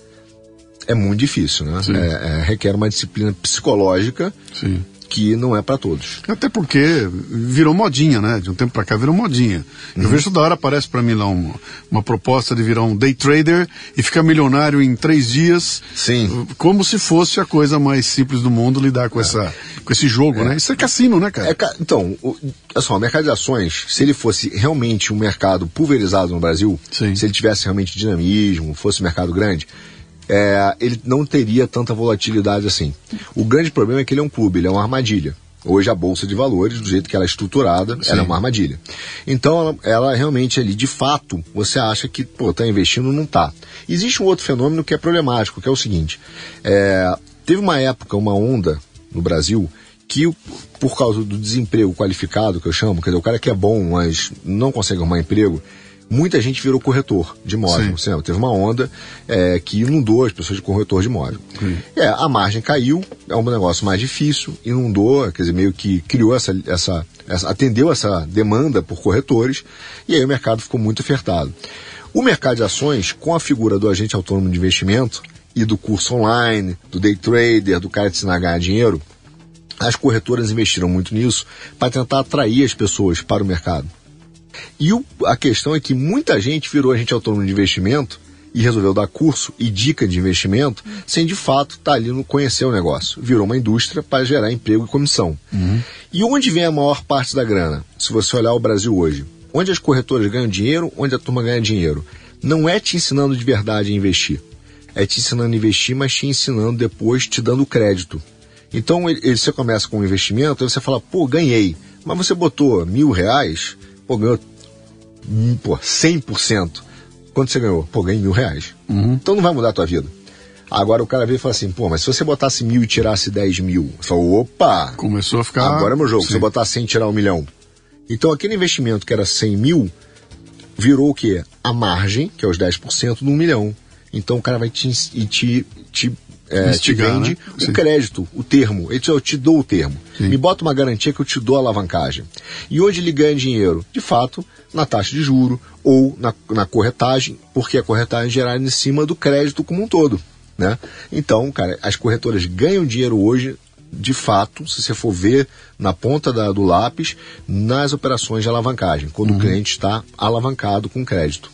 é muito difícil, né? É, é, requer uma disciplina psicológica Sim. Que não é para todos. Até porque virou modinha, né? De um tempo para cá virou modinha. Uhum. Eu vejo toda hora aparece para mim lá uma, uma proposta de virar um day trader e ficar milionário em três dias. Sim. Como se fosse a coisa mais simples do mundo lidar com, é. essa, com esse jogo, é. né? Isso é cassino, né, cara? É, então, o, olha só, o mercado de ações, se ele fosse realmente um mercado pulverizado no Brasil, Sim. se ele tivesse realmente dinamismo, fosse um mercado grande, é, ele não teria tanta volatilidade assim. O grande problema é que ele é um clube, ele é uma armadilha. Hoje a bolsa de valores, do jeito que ela é estruturada, Sim. ela é uma armadilha. Então ela, ela, realmente ali, de fato, você acha que pô, está investindo, não está. Existe um outro fenômeno que é problemático, que é o seguinte: é, teve uma época, uma onda no Brasil que por causa do desemprego qualificado que eu chamo, quer dizer, o cara que é bom, mas não consegue arrumar emprego, muita gente virou corretor de imóvel. Sim. Teve uma onda é, que inundou as pessoas de corretor de imóvel. É, a margem caiu, é um negócio mais difícil, inundou, quer dizer, meio que criou essa, essa, essa atendeu essa demanda por corretores, e aí o mercado ficou muito ofertado. O mercado de ações, com a figura do agente autônomo de investimento e do curso online, do day trader, do cara de ensinar a ganhar dinheiro, as corretoras investiram muito nisso para tentar atrair as pessoas para o mercado. E o, a questão é que muita gente virou agente autônomo de investimento e resolveu dar curso e dica de investimento sem de fato estar tá ali no conhecer o negócio. Virou uma indústria para gerar emprego e comissão. Uhum. E onde vem a maior parte da grana? Se você olhar o Brasil hoje, onde as corretoras ganham dinheiro, onde a turma ganha dinheiro, não é te ensinando de verdade a investir. É te ensinando a investir, mas te ensinando depois, te dando crédito. Então, ele, você começa com um investimento, aí você fala, pô, ganhei. Mas você botou mil reais, pô, ganhou pô, 100%. Quanto você ganhou? Pô, ganhei mil reais. Uhum. Então não vai mudar a tua vida. Agora o cara veio e fala assim, pô, mas se você botasse mil e tirasse 10 mil, você fala, opa! Começou a ficar. Agora é meu jogo. Sim. Se eu botar 100 e tirar um milhão. Então aquele investimento que era 100 mil, virou o quê? A margem, que é os 10%, num milhão. Então o cara vai te, te, te é, te vende né? o Sim. crédito, o termo. Ele diz, eu te dou o termo. Sim. Me bota uma garantia que eu te dou a alavancagem. E onde ele ganha dinheiro? De fato, na taxa de juro ou na, na corretagem, porque a corretagem é gerada em cima do crédito como um todo. Né? Então, cara, as corretoras ganham dinheiro hoje, de fato, se você for ver na ponta da, do lápis, nas operações de alavancagem, quando uhum. o cliente está alavancado com crédito.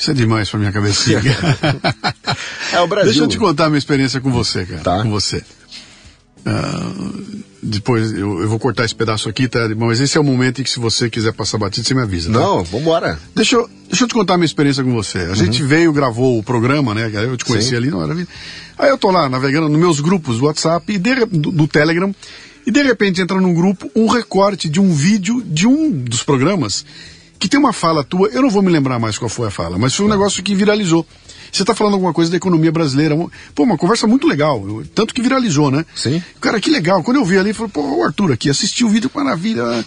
Isso é demais pra minha cabecinha. é o Brasil. Deixa eu te contar a minha experiência com você, cara. Tá. Com você. Uh, depois eu, eu, vou cortar esse pedaço aqui, tá? Mas esse é o momento em que se você quiser passar batido, você me avisa. Tá? Não, vambora. Deixa eu, deixa eu te contar a minha experiência com você. A uhum. gente veio, gravou o programa, né? Eu te conheci Sim. ali, não era Aí eu tô lá navegando nos meus grupos do WhatsApp e de, do, do Telegram e de repente entra num grupo um recorte de um vídeo de um dos programas que tem uma fala tua, eu não vou me lembrar mais qual foi a fala, mas foi um tá. negócio que viralizou. Você está falando alguma coisa da economia brasileira. Pô, uma conversa muito legal. Tanto que viralizou, né? Sim. Cara, que legal. Quando eu vi ali, falei, pô, o Arthur aqui, assistiu o vídeo, maravilha.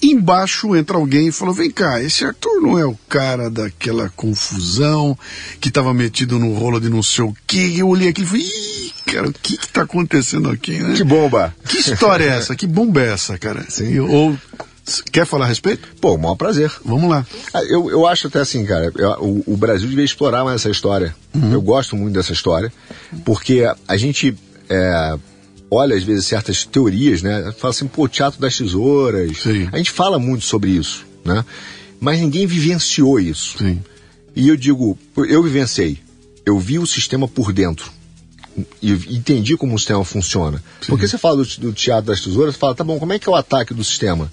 Embaixo entra alguém e falou: Vem cá, esse Arthur não é o cara daquela confusão que estava metido no rolo de não sei o que. Eu olhei aquilo e falei: Ih, cara, o que que tá acontecendo aqui, né? Que bomba! Que história é essa? Que bomba é essa, cara? Sim. Ou Quer falar a respeito? Pô, o maior prazer. Vamos lá. Ah, eu, eu acho até assim, cara, eu, o, o, Brasil devia explorar mais essa história. Uhum. Eu gosto muito dessa história, porque a gente é, olha às vezes certas teorias, né? Fala assim, pô, teatro das tesouras. Sim. A gente fala muito sobre isso, né? Mas ninguém vivenciou isso. Sim. E eu digo, eu vivenciei. Eu vi o sistema por dentro e entendi como o sistema funciona. Sim. Porque você fala do, do, teatro das tesouras, você fala, tá bom, como é que é o ataque do sistema?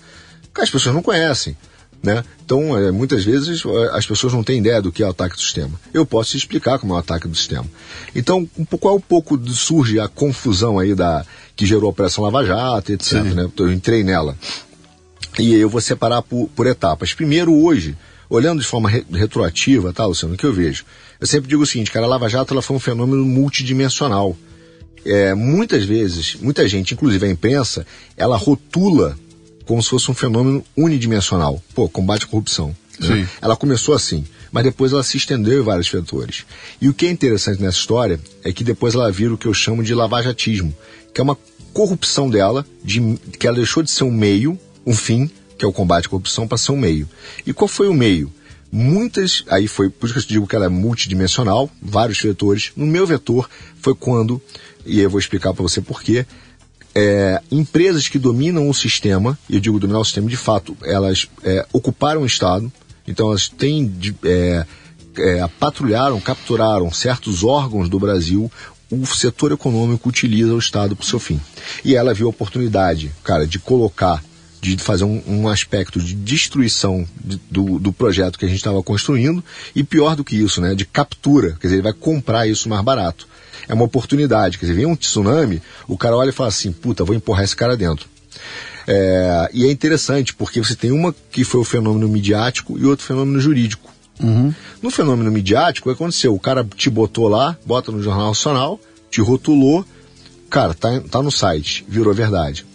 As pessoas não conhecem. Né? Então, é, muitas vezes é, as pessoas não têm ideia do que é o ataque do sistema. Eu posso te explicar como é o ataque do sistema. Então, um pouco, qual é um pouco surge a confusão aí da que gerou a Operação Lava Jato, etc. Né? Eu entrei nela. E eu vou separar por, por etapas. Primeiro, hoje, olhando de forma re, retroativa, tá, Luciano, o que eu vejo? Eu sempre digo o seguinte, cara, a Lava Jato ela foi um fenômeno multidimensional. É, muitas vezes, muita gente, inclusive a imprensa, ela rotula como se fosse um fenômeno unidimensional. Pô, combate à corrupção. Né? Ela começou assim, mas depois ela se estendeu em vários vetores. E o que é interessante nessa história é que depois ela vira o que eu chamo de lavajatismo, que é uma corrupção dela, de, que ela deixou de ser um meio, um fim, que é o combate à corrupção, para ser um meio. E qual foi o meio? Muitas, aí foi, por isso que eu digo que ela é multidimensional, vários vetores. No meu vetor foi quando, e eu vou explicar para você por quê, é, empresas que dominam o sistema, e eu digo dominar o sistema de fato, elas é, ocuparam o Estado, então elas têm é, é, patrulharam, capturaram certos órgãos do Brasil, o setor econômico utiliza o Estado para o seu fim. E ela viu a oportunidade, cara, de colocar, de fazer um, um aspecto de destruição de, do, do projeto que a gente estava construindo, e pior do que isso, né, de captura, quer dizer, ele vai comprar isso mais barato é uma oportunidade. Quer dizer, vem um tsunami, o cara olha e fala assim, puta, vou empurrar esse cara dentro. É, e é interessante, porque você tem uma que foi o fenômeno midiático e outro fenômeno jurídico. Uhum. No fenômeno midiático, o que aconteceu? O cara te botou lá, bota no Jornal Nacional, te rotulou, cara, tá, tá no site, virou verdade.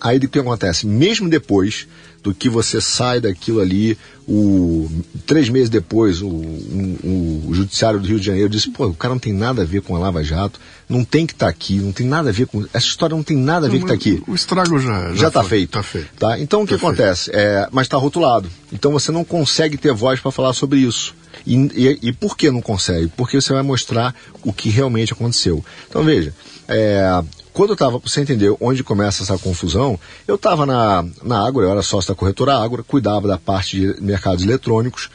Aí o que acontece? Mesmo depois do que você sai daquilo ali, o, três meses depois, o, o, o, Judiciário do Rio de Janeiro disse, pô, o cara não tem nada a ver com a Lava Jato, não tem que estar tá aqui, não tem nada a ver com. Essa história não tem nada a ver não, que está aqui. O estrago já já está feito. Tá feito. Tá? Então o que tá acontece? É, mas está rotulado. Então você não consegue ter voz para falar sobre isso. E, e, e, por que não consegue? Porque você vai mostrar o que realmente aconteceu. Então veja, é, quando eu estava, para você entender onde começa essa confusão, eu estava na, na Ágora, eu era sócio da corretora Ágora, cuidava da parte de mercados eletrônicos,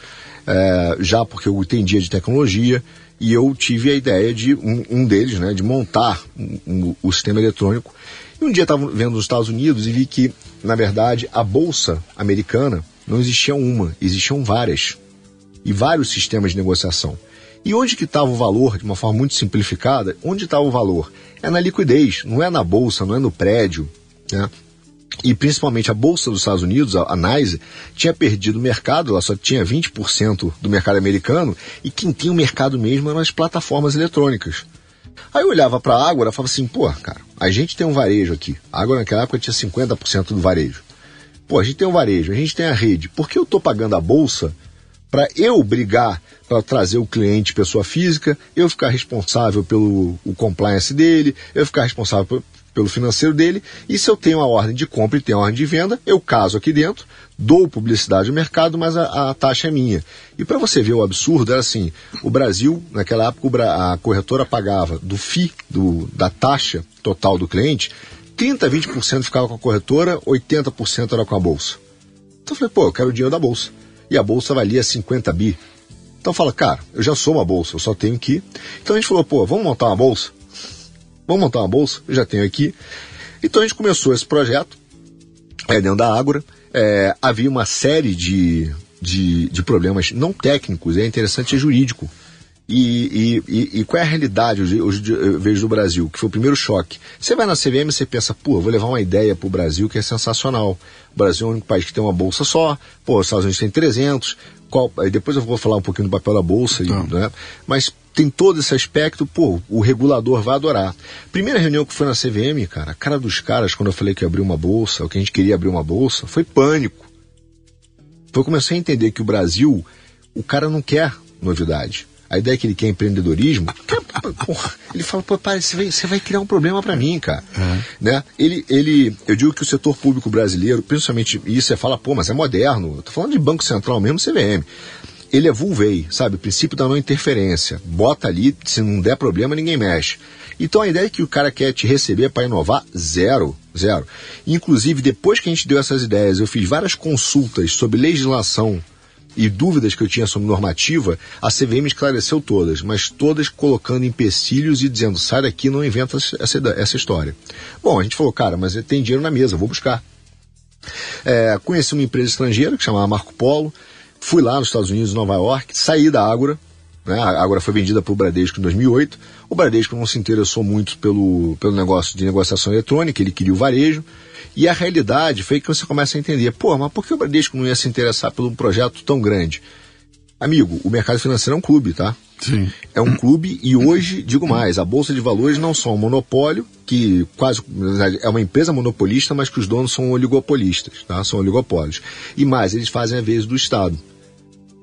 é, já porque eu entendia de tecnologia, e eu tive a ideia de, um, um deles, né, de montar um, um, o sistema eletrônico. E um dia estava vendo nos Estados Unidos e vi que, na verdade, a bolsa americana não existia uma, existiam várias. E vários sistemas de negociação. E onde que estava o valor, de uma forma muito simplificada, onde estava o valor? É na liquidez, não é na bolsa, não é no prédio, né? E principalmente a Bolsa dos Estados Unidos, a, NYSE, tinha perdido o mercado, ela só tinha 20% do mercado americano, e quem tem o mercado mesmo eram as plataformas eletrônicas. Aí eu olhava para a Ágora e falava assim, pô, cara, a gente tem um varejo aqui. A Ágora naquela época tinha 50% do varejo. Pô, a gente tem um varejo, a gente tem a rede. Por que eu estou pagando a bolsa para eu brigar para trazer o cliente pessoa física, eu ficar responsável pelo o compliance dele, eu ficar responsável pelo financeiro dele, e se eu tenho a ordem de compra e tenho a ordem de venda, eu caso aqui dentro, dou publicidade ao mercado, mas a, a taxa é minha. E para você ver o absurdo, era assim, o Brasil, naquela época, a corretora pagava do FI, do, da taxa total do cliente, 30, 20% ficava com a corretora, 80% era com a bolsa. Então eu falei, pô, eu quero o dinheiro da bolsa. E a bolsa valia 50 bi. Então fala, cara, eu já sou uma bolsa, eu só tenho que. Então a gente falou, pô, vamos montar uma bolsa? Vamos montar uma bolsa? Eu já tenho aqui. Então a gente começou esse projeto, é, dentro da Ágora. É, havia uma série de, de, de problemas não técnicos, é interessante, é jurídico. E, e, e, e, qual é a realidade hoje, hoje eu vejo do Brasil? Que foi o primeiro choque. Você vai na CVM e você pensa, pô, vou levar uma ideia para o Brasil que é sensacional. O Brasil é o único país que tem uma bolsa só, pô, os Estados Unidos tem 300. Qual, depois eu vou falar um pouquinho do papel da bolsa, então. né? mas tem todo esse aspecto, pô, o regulador vai adorar. Primeira reunião que foi na CVM, cara, a cara dos caras, quando eu falei que ia abrir uma bolsa, ou que a gente queria abrir uma bolsa, foi pânico. Foi comecei a entender que o Brasil, o cara não quer novidade a ideia que ele quer empreendedorismo, ele fala, pô, pai, você vai, você vai criar um problema para mim, cara. Uhum. Né? Ele, ele, eu digo que o setor público brasileiro, principalmente isso, você fala, pô, mas é moderno. Eu tô falando de Banco Central mesmo, CVM. Ele é vulvei, sabe? O princípio da não interferência. Bota ali, se não der problema, ninguém mexe. Então a ideia é que o cara quer te receber para inovar, zero. Zero. Inclusive, depois que a gente deu essas ideias, eu fiz várias consultas sobre legislação e dúvidas que eu tinha sobre normativa, a CVM esclareceu todas, mas todas colocando empecilhos e dizendo, sai daqui, não inventa essa, essa história. Bom, a gente falou, cara, mas tem dinheiro na mesa, vou buscar. É, conheci uma empresa estrangeira que chamava Marco Polo, fui lá nos Estados Unidos, Nova York, saí da Ágora, né, a Ágora foi vendida para o Bradesco em 2008, o Bradesco não se interessou muito pelo, pelo negócio de negociação eletrônica, ele queria o varejo, e a realidade foi que você começa a entender, pô, mas por que o Bradesco não ia se interessar por um projeto tão grande? Amigo, o mercado financeiro é um clube, tá? Sim. É um clube e hoje, digo mais, a Bolsa de Valores não só um monopólio, que quase é uma empresa monopolista, mas que os donos são oligopolistas, tá? São oligopólios. E mais, eles fazem a vez do Estado.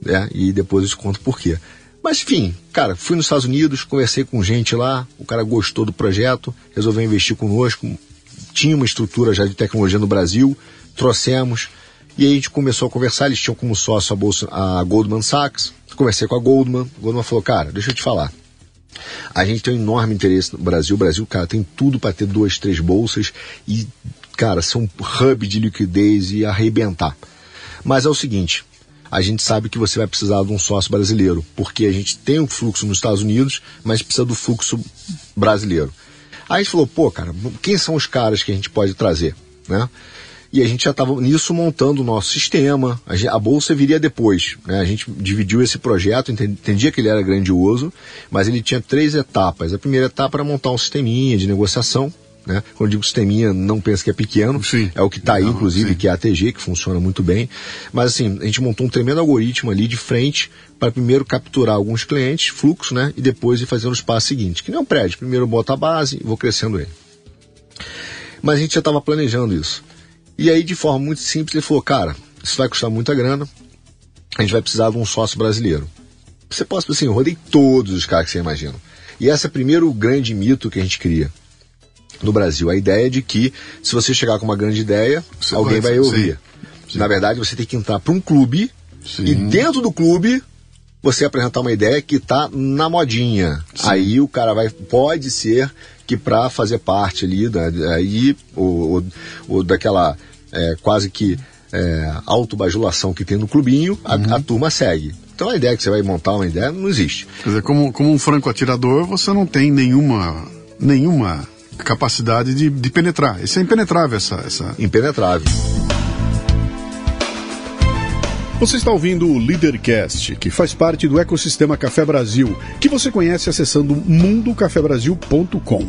Né? E depois eu te conto por quê. Mas enfim, cara, fui nos Estados Unidos, conversei com gente lá, o cara gostou do projeto, resolveu investir conosco, tinha uma estrutura já de tecnologia no Brasil, trouxemos, e aí a gente começou a conversar, eles tinham como sócio a, bolsa, a Goldman Sachs, conversei com a Goldman, a Goldman falou, cara, deixa eu te falar, a gente tem um enorme interesse no Brasil, o Brasil, cara, tem tudo para ter duas, três bolsas e, cara, ser um hub de liquidez e arrebentar. Mas é o seguinte, a gente sabe que você vai precisar de um sócio brasileiro, porque a gente tem um fluxo nos Estados Unidos, mas precisa do fluxo brasileiro. Aí a gente falou, pô, cara, quem são os caras que a gente pode trazer, né? E a gente já estava nisso montando o nosso sistema. A, gente, a, bolsa viria depois. Né? A gente dividiu esse projeto, entendia que ele era grandioso, mas ele tinha três etapas. A primeira etapa era montar um sisteminha de negociação né? Quando digo sisteminha, não pensa que é pequeno, sim. é o que está aí, inclusive, sim. que é a ATG, que funciona muito bem. Mas assim, a gente montou um tremendo algoritmo ali de frente para primeiro capturar alguns clientes, fluxo, né? E depois ir fazendo os passos seguintes. Que nem um prédio, primeiro eu boto a base e vou crescendo ele. Mas a gente já estava planejando isso. E aí, de forma muito simples, ele falou, cara, isso vai custar muita grana, a gente vai precisar de um sócio brasileiro. Você pode, assim, eu rodei todos os caras que você imagina. E esse é o primeiro grande mito que a gente cria no Brasil. A ideia é de que se você chegar com uma grande ideia, você alguém vai, vai ouvir. Sim. Na verdade, você tem que entrar para um clube sim. e dentro do clube você apresentar uma ideia que está na modinha. Sim. Aí o cara vai pode ser que para fazer parte ali da, aí o, o, o daquela é, quase que é, autobajulação que tem no clubinho, a, uhum. a turma segue. Então a ideia que você vai montar uma ideia não existe. Quer dizer, como, como um franco atirador, você não tem nenhuma nenhuma capacidade de, de penetrar. Isso é impenetrável, essa, essa. Impenetrável. Você está ouvindo o Leadercast, que faz parte do ecossistema Café Brasil, que você conhece acessando mundocafebrasil.com.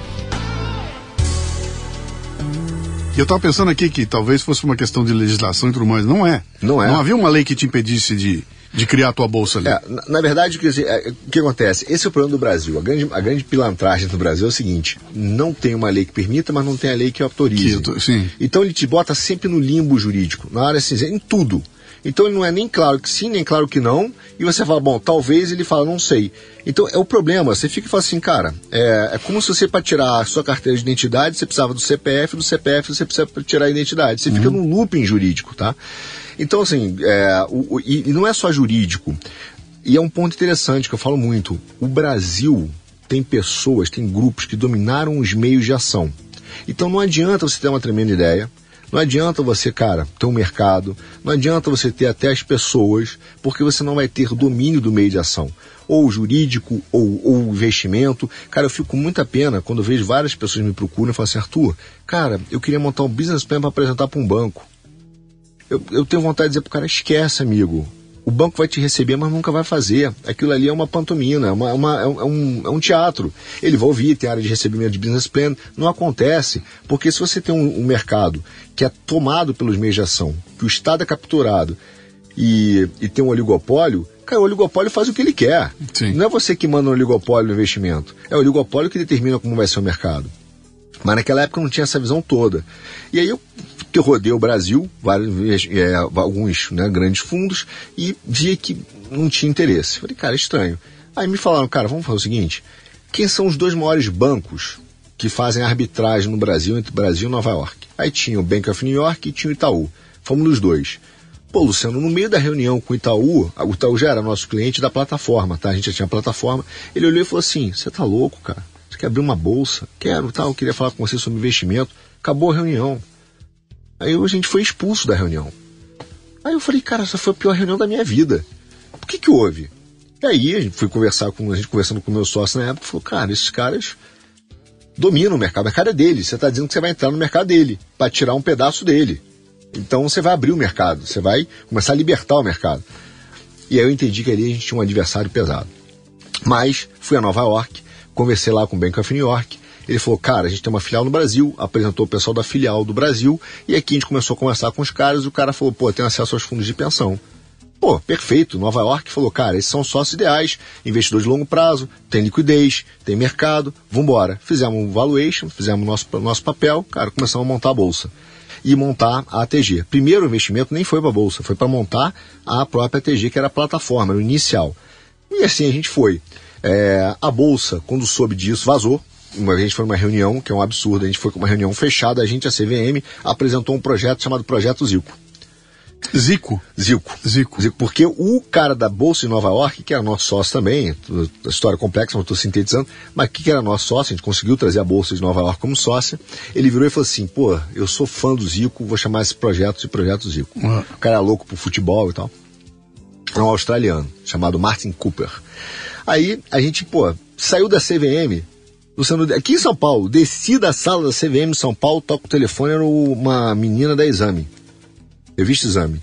eu estava pensando aqui que talvez fosse uma questão de legislação e tudo mais. Não é. Não é. Não havia uma lei que te impedisse de, de criar a tua bolsa ali. É, na, na, verdade, o que, é, o que acontece? Esse é o problema do Brasil. A grande, a grande pilantragem do Brasil é o seguinte: não tem uma lei que permita, mas não tem a lei que autorize. Que sim. Então ele te bota sempre no limbo jurídico, na área cinzenta, em tudo. Então ele não é nem claro que sim, nem claro que não, e você fala, bom, talvez ele fala, não sei. Então é o problema, você fica e fala assim, cara, é, é como se você para tirar a sua carteira de identidade, você precisava do CPF, do CPF você precisa tirar a identidade. Você uhum. fica num looping jurídico, tá? Então, assim, é, o, o, e, e não é só jurídico. E é um ponto interessante que eu falo muito. O Brasil tem pessoas, tem grupos que dominaram os meios de ação. Então não adianta você ter uma tremenda ideia, não adianta você, cara, ter um mercado, não adianta você ter até as pessoas, porque você não vai ter domínio do meio de ação. Ou jurídico, ou, ou investimento. Cara, eu fico com muita pena quando vejo várias pessoas me procuram e falam assim, Arthur, cara, eu queria montar um business plan para apresentar para um banco. Eu, eu tenho vontade de dizer pro cara, esquece, amigo o banco vai te receber, mas nunca vai fazer. Aquilo ali é uma pantomina, é, uma, uma, é, um, é um teatro. Ele vai ouvir, tem área de recebimento de business plan. Não acontece, porque se você tem um, um mercado que é tomado pelos meios de ação, que o Estado é capturado e, e tem um oligopólio, cara, o oligopólio faz o que ele quer. Sim. Não é você que manda um oligopólio no investimento, é o oligopólio que determina como vai ser o mercado. Mas naquela época não tinha essa visão toda. E aí eu que rodei o Brasil, vários, é, alguns né, grandes fundos, e via que não tinha interesse. Falei, cara, estranho. Aí me falaram, cara, vamos fazer o seguinte: quem são os dois maiores bancos que fazem arbitragem no Brasil, entre Brasil e Nova York? Aí tinha o Bank of New York e tinha o Itaú. Fomos nos dois. Pô, Luciano, no meio da reunião com o Itaú, o Itaú já era nosso cliente da plataforma, tá? A gente já tinha plataforma. Ele olhou e falou assim: Você tá louco, cara? Você quer abrir uma bolsa? Quero, tal. Tá, queria falar com você sobre investimento. Acabou a reunião. Aí a gente foi expulso da reunião. Aí eu falei, cara, essa foi a pior reunião da minha vida. O que que houve? E aí a gente foi conversar com a gente conversando com o meu sócio na época, falou, cara, esses caras dominam o mercado, o mercado é dele. Você está dizendo que você vai entrar no mercado dele para tirar um pedaço dele. Então você vai abrir o mercado, você vai começar a libertar o mercado. E aí eu entendi que ali a gente tinha um adversário pesado. Mas fui a Nova York, conversei lá com o Bank of New York, ele falou, cara, a gente tem uma filial no Brasil, apresentou o pessoal da filial do Brasil, e aqui a gente começou a conversar com os caras, e o cara falou, pô, tem acesso aos fundos de pensão. Pô, perfeito. Nova York falou, cara, esses são sócios ideais, investidores de longo prazo, tem liquidez, tem mercado, vambora. Fizemos um valuation, fizemos nosso, nosso papel, cara, começamos a montar a bolsa. E montar a ATG. Primeiro investimento nem foi para a bolsa, foi para montar a própria ATG, que era a plataforma, o inicial. E assim a gente foi. É, a bolsa, quando soube disso, vazou uma vez foi uma reunião, que é um absurdo, a gente foi com uma reunião fechada, a gente, a CVM, apresentou um projeto chamado Projeto Zico. Zico? Zico. Zico. Zico. Porque o cara da Bolsa em Nova York, que era nosso sócio também, a história complexa, não estou sintetizando, mas que era nosso sócio, a gente conseguiu trazer a Bolsa de Nova York como sócia, ele virou e falou assim, pô, eu sou fã do Zico, vou chamar esse projeto de Projeto Zico. Uhum. O cara é louco pro futebol e tal. É um australiano, chamado Martin Cooper. Aí a gente, pô, saiu da CVM, Luciano, aqui em São Paulo, desci da sala da CVM São Paulo, toco o telefone, era uma menina da Exame, revista Exame.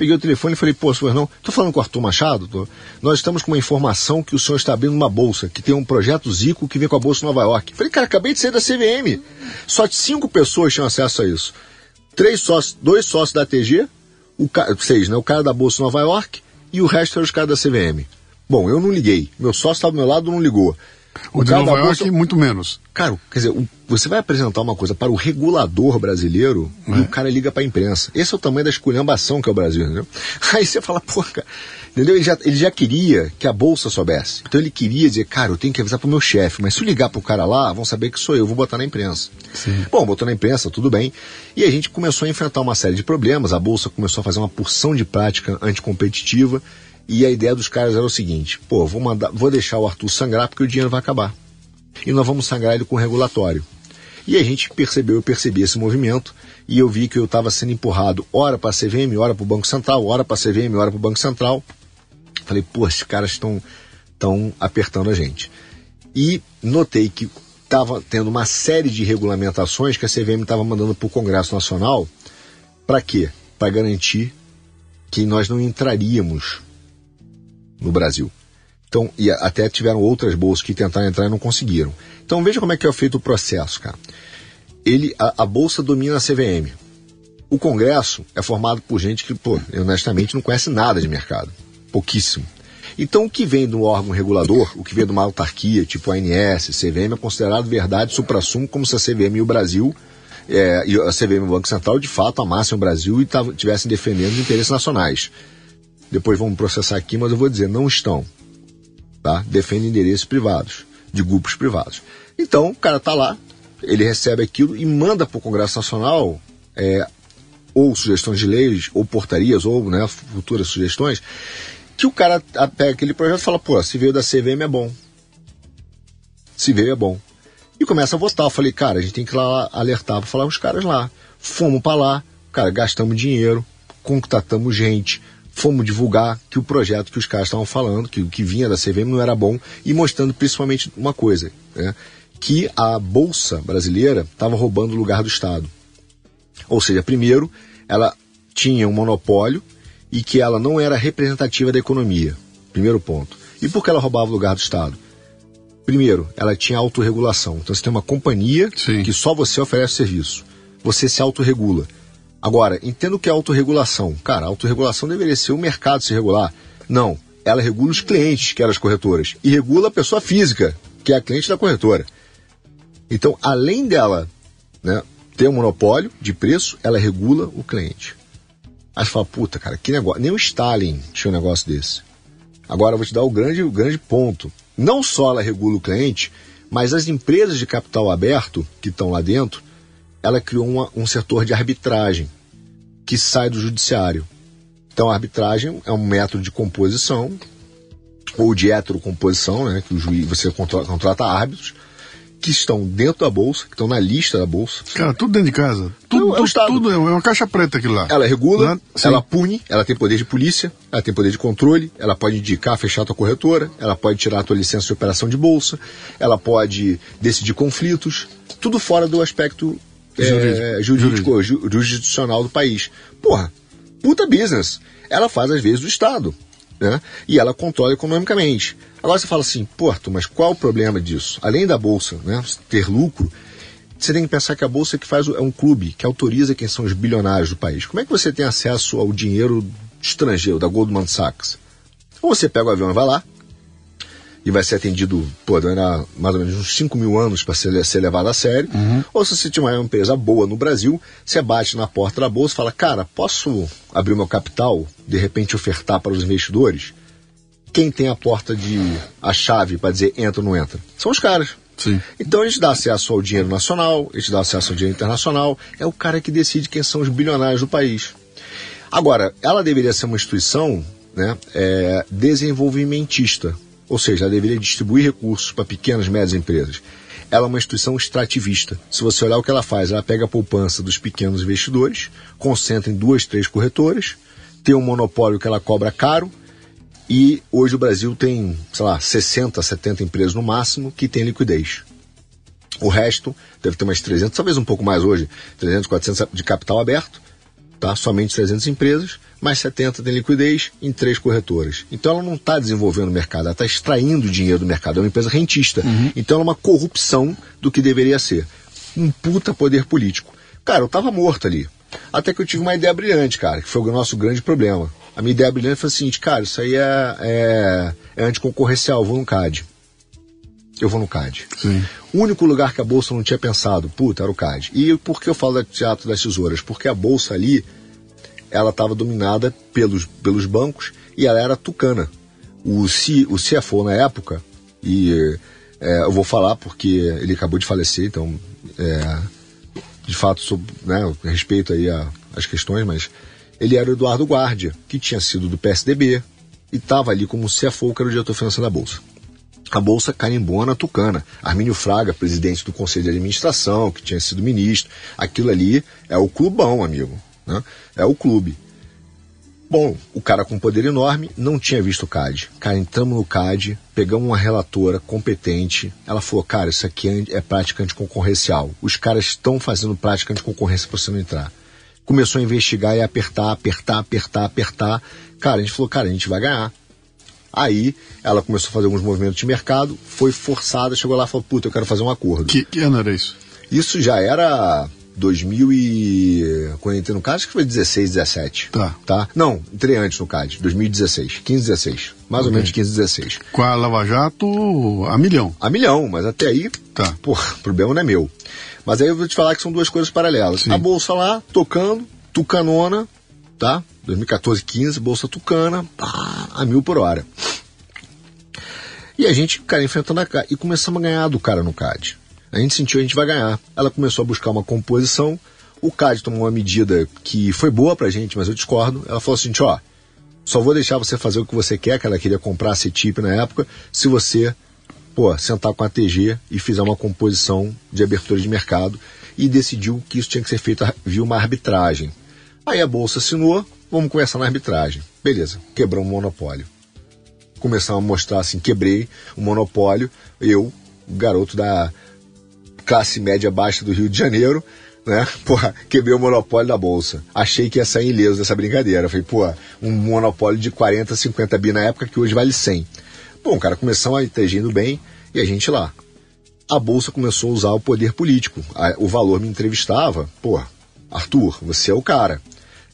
Peguei o telefone e falei, pô, senhor não, tô falando com o Arthur Machado? Tô. Nós estamos com uma informação que o senhor está abrindo uma bolsa, que tem um projeto Zico que vem com a Bolsa Nova York. Falei, cara, acabei de sair da CVM. Só cinco pessoas tinham acesso a isso. Três sócios, dois sócios da TG, o, seis, né? O cara da Bolsa Nova York e o resto era os caras da CVM. Bom, eu não liguei. Meu sócio estava do meu lado, não ligou. O, de Nova York, bolsa... muito menos. Cara, quer dizer, você vai apresentar uma coisa para o regulador brasileiro é. e o cara liga para a imprensa. Esse é o tamanho da esculhambação que é o Brasil, entendeu? Aí você fala, pô, cara, entendeu? Ele já, ele já queria que a bolsa soubesse. Então ele queria dizer, cara, eu tenho que avisar para o meu chefe, mas se eu ligar para o cara lá, vão saber que sou eu, vou botar na imprensa. Sim. Bom, botou na imprensa, tudo bem. E a gente começou a enfrentar uma série de problemas, a bolsa começou a fazer uma porção de prática anticompetitiva. E a ideia dos caras era o seguinte: pô, vou, mandar, vou deixar o Arthur sangrar porque o dinheiro vai acabar. E nós vamos sangrar ele com regulatório. E a gente percebeu, eu percebi esse movimento e eu vi que eu estava sendo empurrado, ora para a CVM, ora para o Banco Central, ora para a CVM, ora para o Banco Central. Falei, pô, esses caras estão tão apertando a gente. E notei que estava tendo uma série de regulamentações que a CVM estava mandando para o Congresso Nacional. Para quê? Para garantir que nós não entraríamos no Brasil. Então, e até tiveram outras bolsas que tentaram entrar e não conseguiram. Então veja como é que é feito o processo, cara. Ele, a, a bolsa domina a CVM. O Congresso é formado por gente que, pô, honestamente não conhece nada de mercado. Pouquíssimo. Então, o que vem do órgão regulador, o que vem de uma autarquia, tipo ANS, CVM, é considerado verdade supra-sumo, como se a CVM e o Brasil é, e a CVM e o Banco Central de fato amassem o Brasil e estivessem defendendo os interesses nacionais. Depois vamos processar aqui, mas eu vou dizer, não estão. Tá? Defendem interesses privados, de grupos privados. Então, o cara está lá, ele recebe aquilo e manda para o Congresso Nacional é, ou sugestões de leis, ou portarias, ou né, futuras sugestões, que o cara pega aquele projeto e fala, pô, se veio da CVM é bom. Se veio é bom. E começa a votar. Eu falei, cara, a gente tem que ir lá alertar para falar os caras lá. Fomos para lá, cara, gastamos dinheiro, contatamos gente, fomos divulgar que o projeto que os caras estavam falando, que o que vinha da CVM não era bom, e mostrando principalmente uma coisa, né? que a Bolsa brasileira estava roubando o lugar do Estado. Ou seja, primeiro, ela tinha um monopólio e que ela não era representativa da economia. Primeiro ponto. E por que ela roubava o lugar do Estado? Primeiro, ela tinha autorregulação. Então você tem uma companhia Sim. que só você oferece serviço. Você se autorregula. Agora, entendo que é autorregulação. Cara, autorregulação deveria ser o mercado se regular. Não. Ela regula os clientes, que eram as corretoras. E regula a pessoa física, que é a cliente da corretora. Então, além dela né, ter um monopólio de preço, ela regula o cliente. Aí você fala, puta, cara, que negócio. Nem o Stalin tinha um negócio desse. Agora eu vou te dar o grande, o grande ponto. Não só ela regula o cliente, mas as empresas de capital aberto que estão lá dentro, ela criou uma, um setor de arbitragem que sai do judiciário. Então a arbitragem é um método de composição ou de heterocomposição, né, que o juiz você contrata árbitros que estão dentro da bolsa, que estão na lista da bolsa. Cara, tudo dentro de casa. Tudo, é, tudo, tudo é uma caixa preta aquilo lá. Ela regula, né? ela pune, ela tem poder de polícia, ela tem poder de controle, ela pode indicar fechar a tua corretora, ela pode tirar a tua licença de operação de bolsa, ela pode decidir conflitos, tudo fora do aspecto é, jurídico, jurídico, jurisdicional do país. Porra, puta business. Ela faz às vezes do Estado né? E ela controla economicamente. Agora você fala assim, Porto, mas qual o problema disso? Além da bolsa, né, ter lucro, você tem que pensar que a bolsa que faz é um clube que autoriza quem são os bilionários do país. Como é que você tem acesso ao dinheiro estrangeiro da Goldman Sachs? Ou você pega o avião e vai lá, e vai ser atendido, pô, mais ou menos uns 5 mil anos para ser, ser levado a sério. Uhum. Ou se você tiver uma empresa boa no Brasil, você bate na porta da bolsa e fala, cara, posso abrir meu capital, de repente ofertar para os investidores? Quem tem a porta de a chave para dizer entra ou não entra? São os caras. Sim. Então a gente dá acesso ao dinheiro nacional, a gente dá acesso ao dinheiro internacional, é o cara que decide quem são os bilionários do país. Agora, ela deveria ser uma instituição né, é, desenvolvimentista, ou seja, ela deveria distribuir recursos para pequenas e médias empresas. Ela é uma instituição extrativista. Se você olhar o que ela faz, ela pega a poupança dos pequenos investidores, concentra em duas, três corretoras, tem um monopólio que ela cobra caro, e hoje o Brasil tem, sei lá, 60, 70 empresas no máximo que tem liquidez. O resto deve ter mais 300, talvez um pouco mais hoje, 300, 400 de capital aberto, tá? Somente 300 empresas mais 70 tem liquidez em três corretoras. Então ela não está desenvolvendo o mercado, ela está extraindo dinheiro do mercado. É uma empresa rentista. Uhum. Então ela é uma corrupção do que deveria ser. Um puta poder político. Cara, eu estava morto ali. Até que eu tive uma ideia brilhante, cara, que foi o nosso grande problema. A minha ideia brilhante foi o seguinte, cara, isso aí é, é, é anticoncorrencial, vou no CAD. Eu vou no CAD. Sim. O único lugar que a Bolsa não tinha pensado, puta, era o CAD. E por que eu falo do Teatro das Tesouras? Porque a Bolsa ali ela estava dominada pelos, pelos bancos e ela era tucana. O, C, o CFO na época, e é, eu vou falar porque ele acabou de falecer, então é, de fato sou, né, respeito aí a, as questões, mas ele era o Eduardo Guardia, que tinha sido do PSDB e estava ali como CFO, que era o diretor financeiro da Bolsa. A Bolsa carimbou na Tucana. Armínio Fraga, presidente do Conselho de Administração, que tinha sido ministro. Aquilo ali é o clubão, amigo. Né? É o clube. Bom, o cara com poder enorme não tinha visto o CAD. Cara, entramos no CAD, pegamos uma relatora competente. Ela falou: Cara, isso aqui é, prática anticoncorrencial. Os caras estão fazendo prática anticoncorrência para você não entrar. Começou a investigar e apertar, apertar, apertar, apertar. Cara, a gente falou: Cara, a gente vai ganhar. Aí ela começou a fazer alguns movimentos de mercado, foi forçada, chegou lá e falou: Puta, eu quero fazer um acordo. Que, que ano era isso? Isso já era 2000 e... Quando eu entrei no CAD, acho que foi 16, 17. Tá. tá? Não, entrei antes no CAD, 2016. 15, 16. Mais ou Ok. menos 15, 16. Com a Lava Jato, a milhão. A milhão, mas até aí, Tá. pô, o problema não é meu. Mas aí eu vou te falar que são duas coisas paralelas. Sim. A bolsa lá, tocando, tucanona, tá? 2014, 15, bolsa tucana, pá, a mil por hora. E a gente, cara, enfrentando a CAD. E começamos a ganhar do cara no CAD. A gente sentiu a gente vai ganhar. Ela começou a buscar uma composição. O CAD tomou uma medida que foi boa pra gente, mas eu discordo. Ela falou assim, ó, só vou deixar você fazer o que você quer, que ela queria comprar a CETIP na época, se você, pô, sentar com a TG e fizer uma composição de abertura de mercado e decidiu que isso tinha que ser feito via uma arbitragem. Aí a bolsa assinou, vamos conversar na arbitragem. Beleza, quebramos o monopólio. Começamos a mostrar assim, quebrei o monopólio, eu, garoto da classe média baixa do Rio de Janeiro, né? Porra, quebrei o monopólio da bolsa. Achei que ia sair ileso dessa brincadeira. Falei, pô, um monopólio de 40, 50 bi na época que hoje vale 100. Bom, cara, começamos a ir indo bem e a gente lá. A bolsa começou a usar o poder político. O valor me entrevistava, pô, Arthur, você é o cara.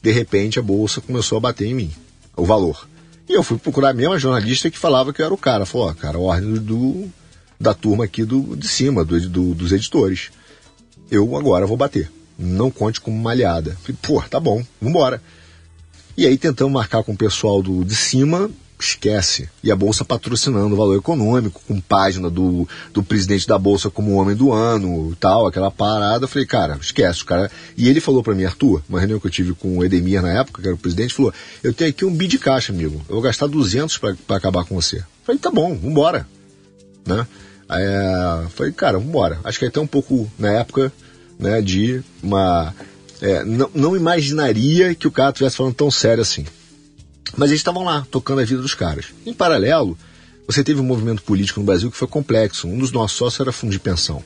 De repente a bolsa começou a bater em mim, o valor. E eu fui procurar a mesma jornalista que falava que eu era o cara. Falou, ó, cara, ordem do, da turma aqui do, de cima, do, do- dos editores. Eu agora vou bater. Não conte como uma aliada. Falei, pô, tá bom, vambora. E aí tentamos marcar com o pessoal do, de cima, esquece. E a Bolsa patrocinando o valor econômico, com página do, do presidente da Bolsa como homem do ano tal, aquela parada. Eu falei, cara, esquece, o cara. E ele falou pra mim, Arthur, uma reunião que eu tive com o Edemir na época, que era o presidente, falou: Eu tenho aqui um bi de caixa, amigo. Eu vou gastar 200 pra pra acabar com você. Eu falei, tá bom, vambora. Né? Aí, é, falei, cara, vambora. Acho que até um pouco na época né, de uma. é, não, não imaginaria que o cara estivesse falando tão sério assim. Mas eles estavam lá, tocando a vida dos caras. Em paralelo, você teve um movimento político no Brasil que foi complexo. Um dos nossos sócios era fundo de pensão.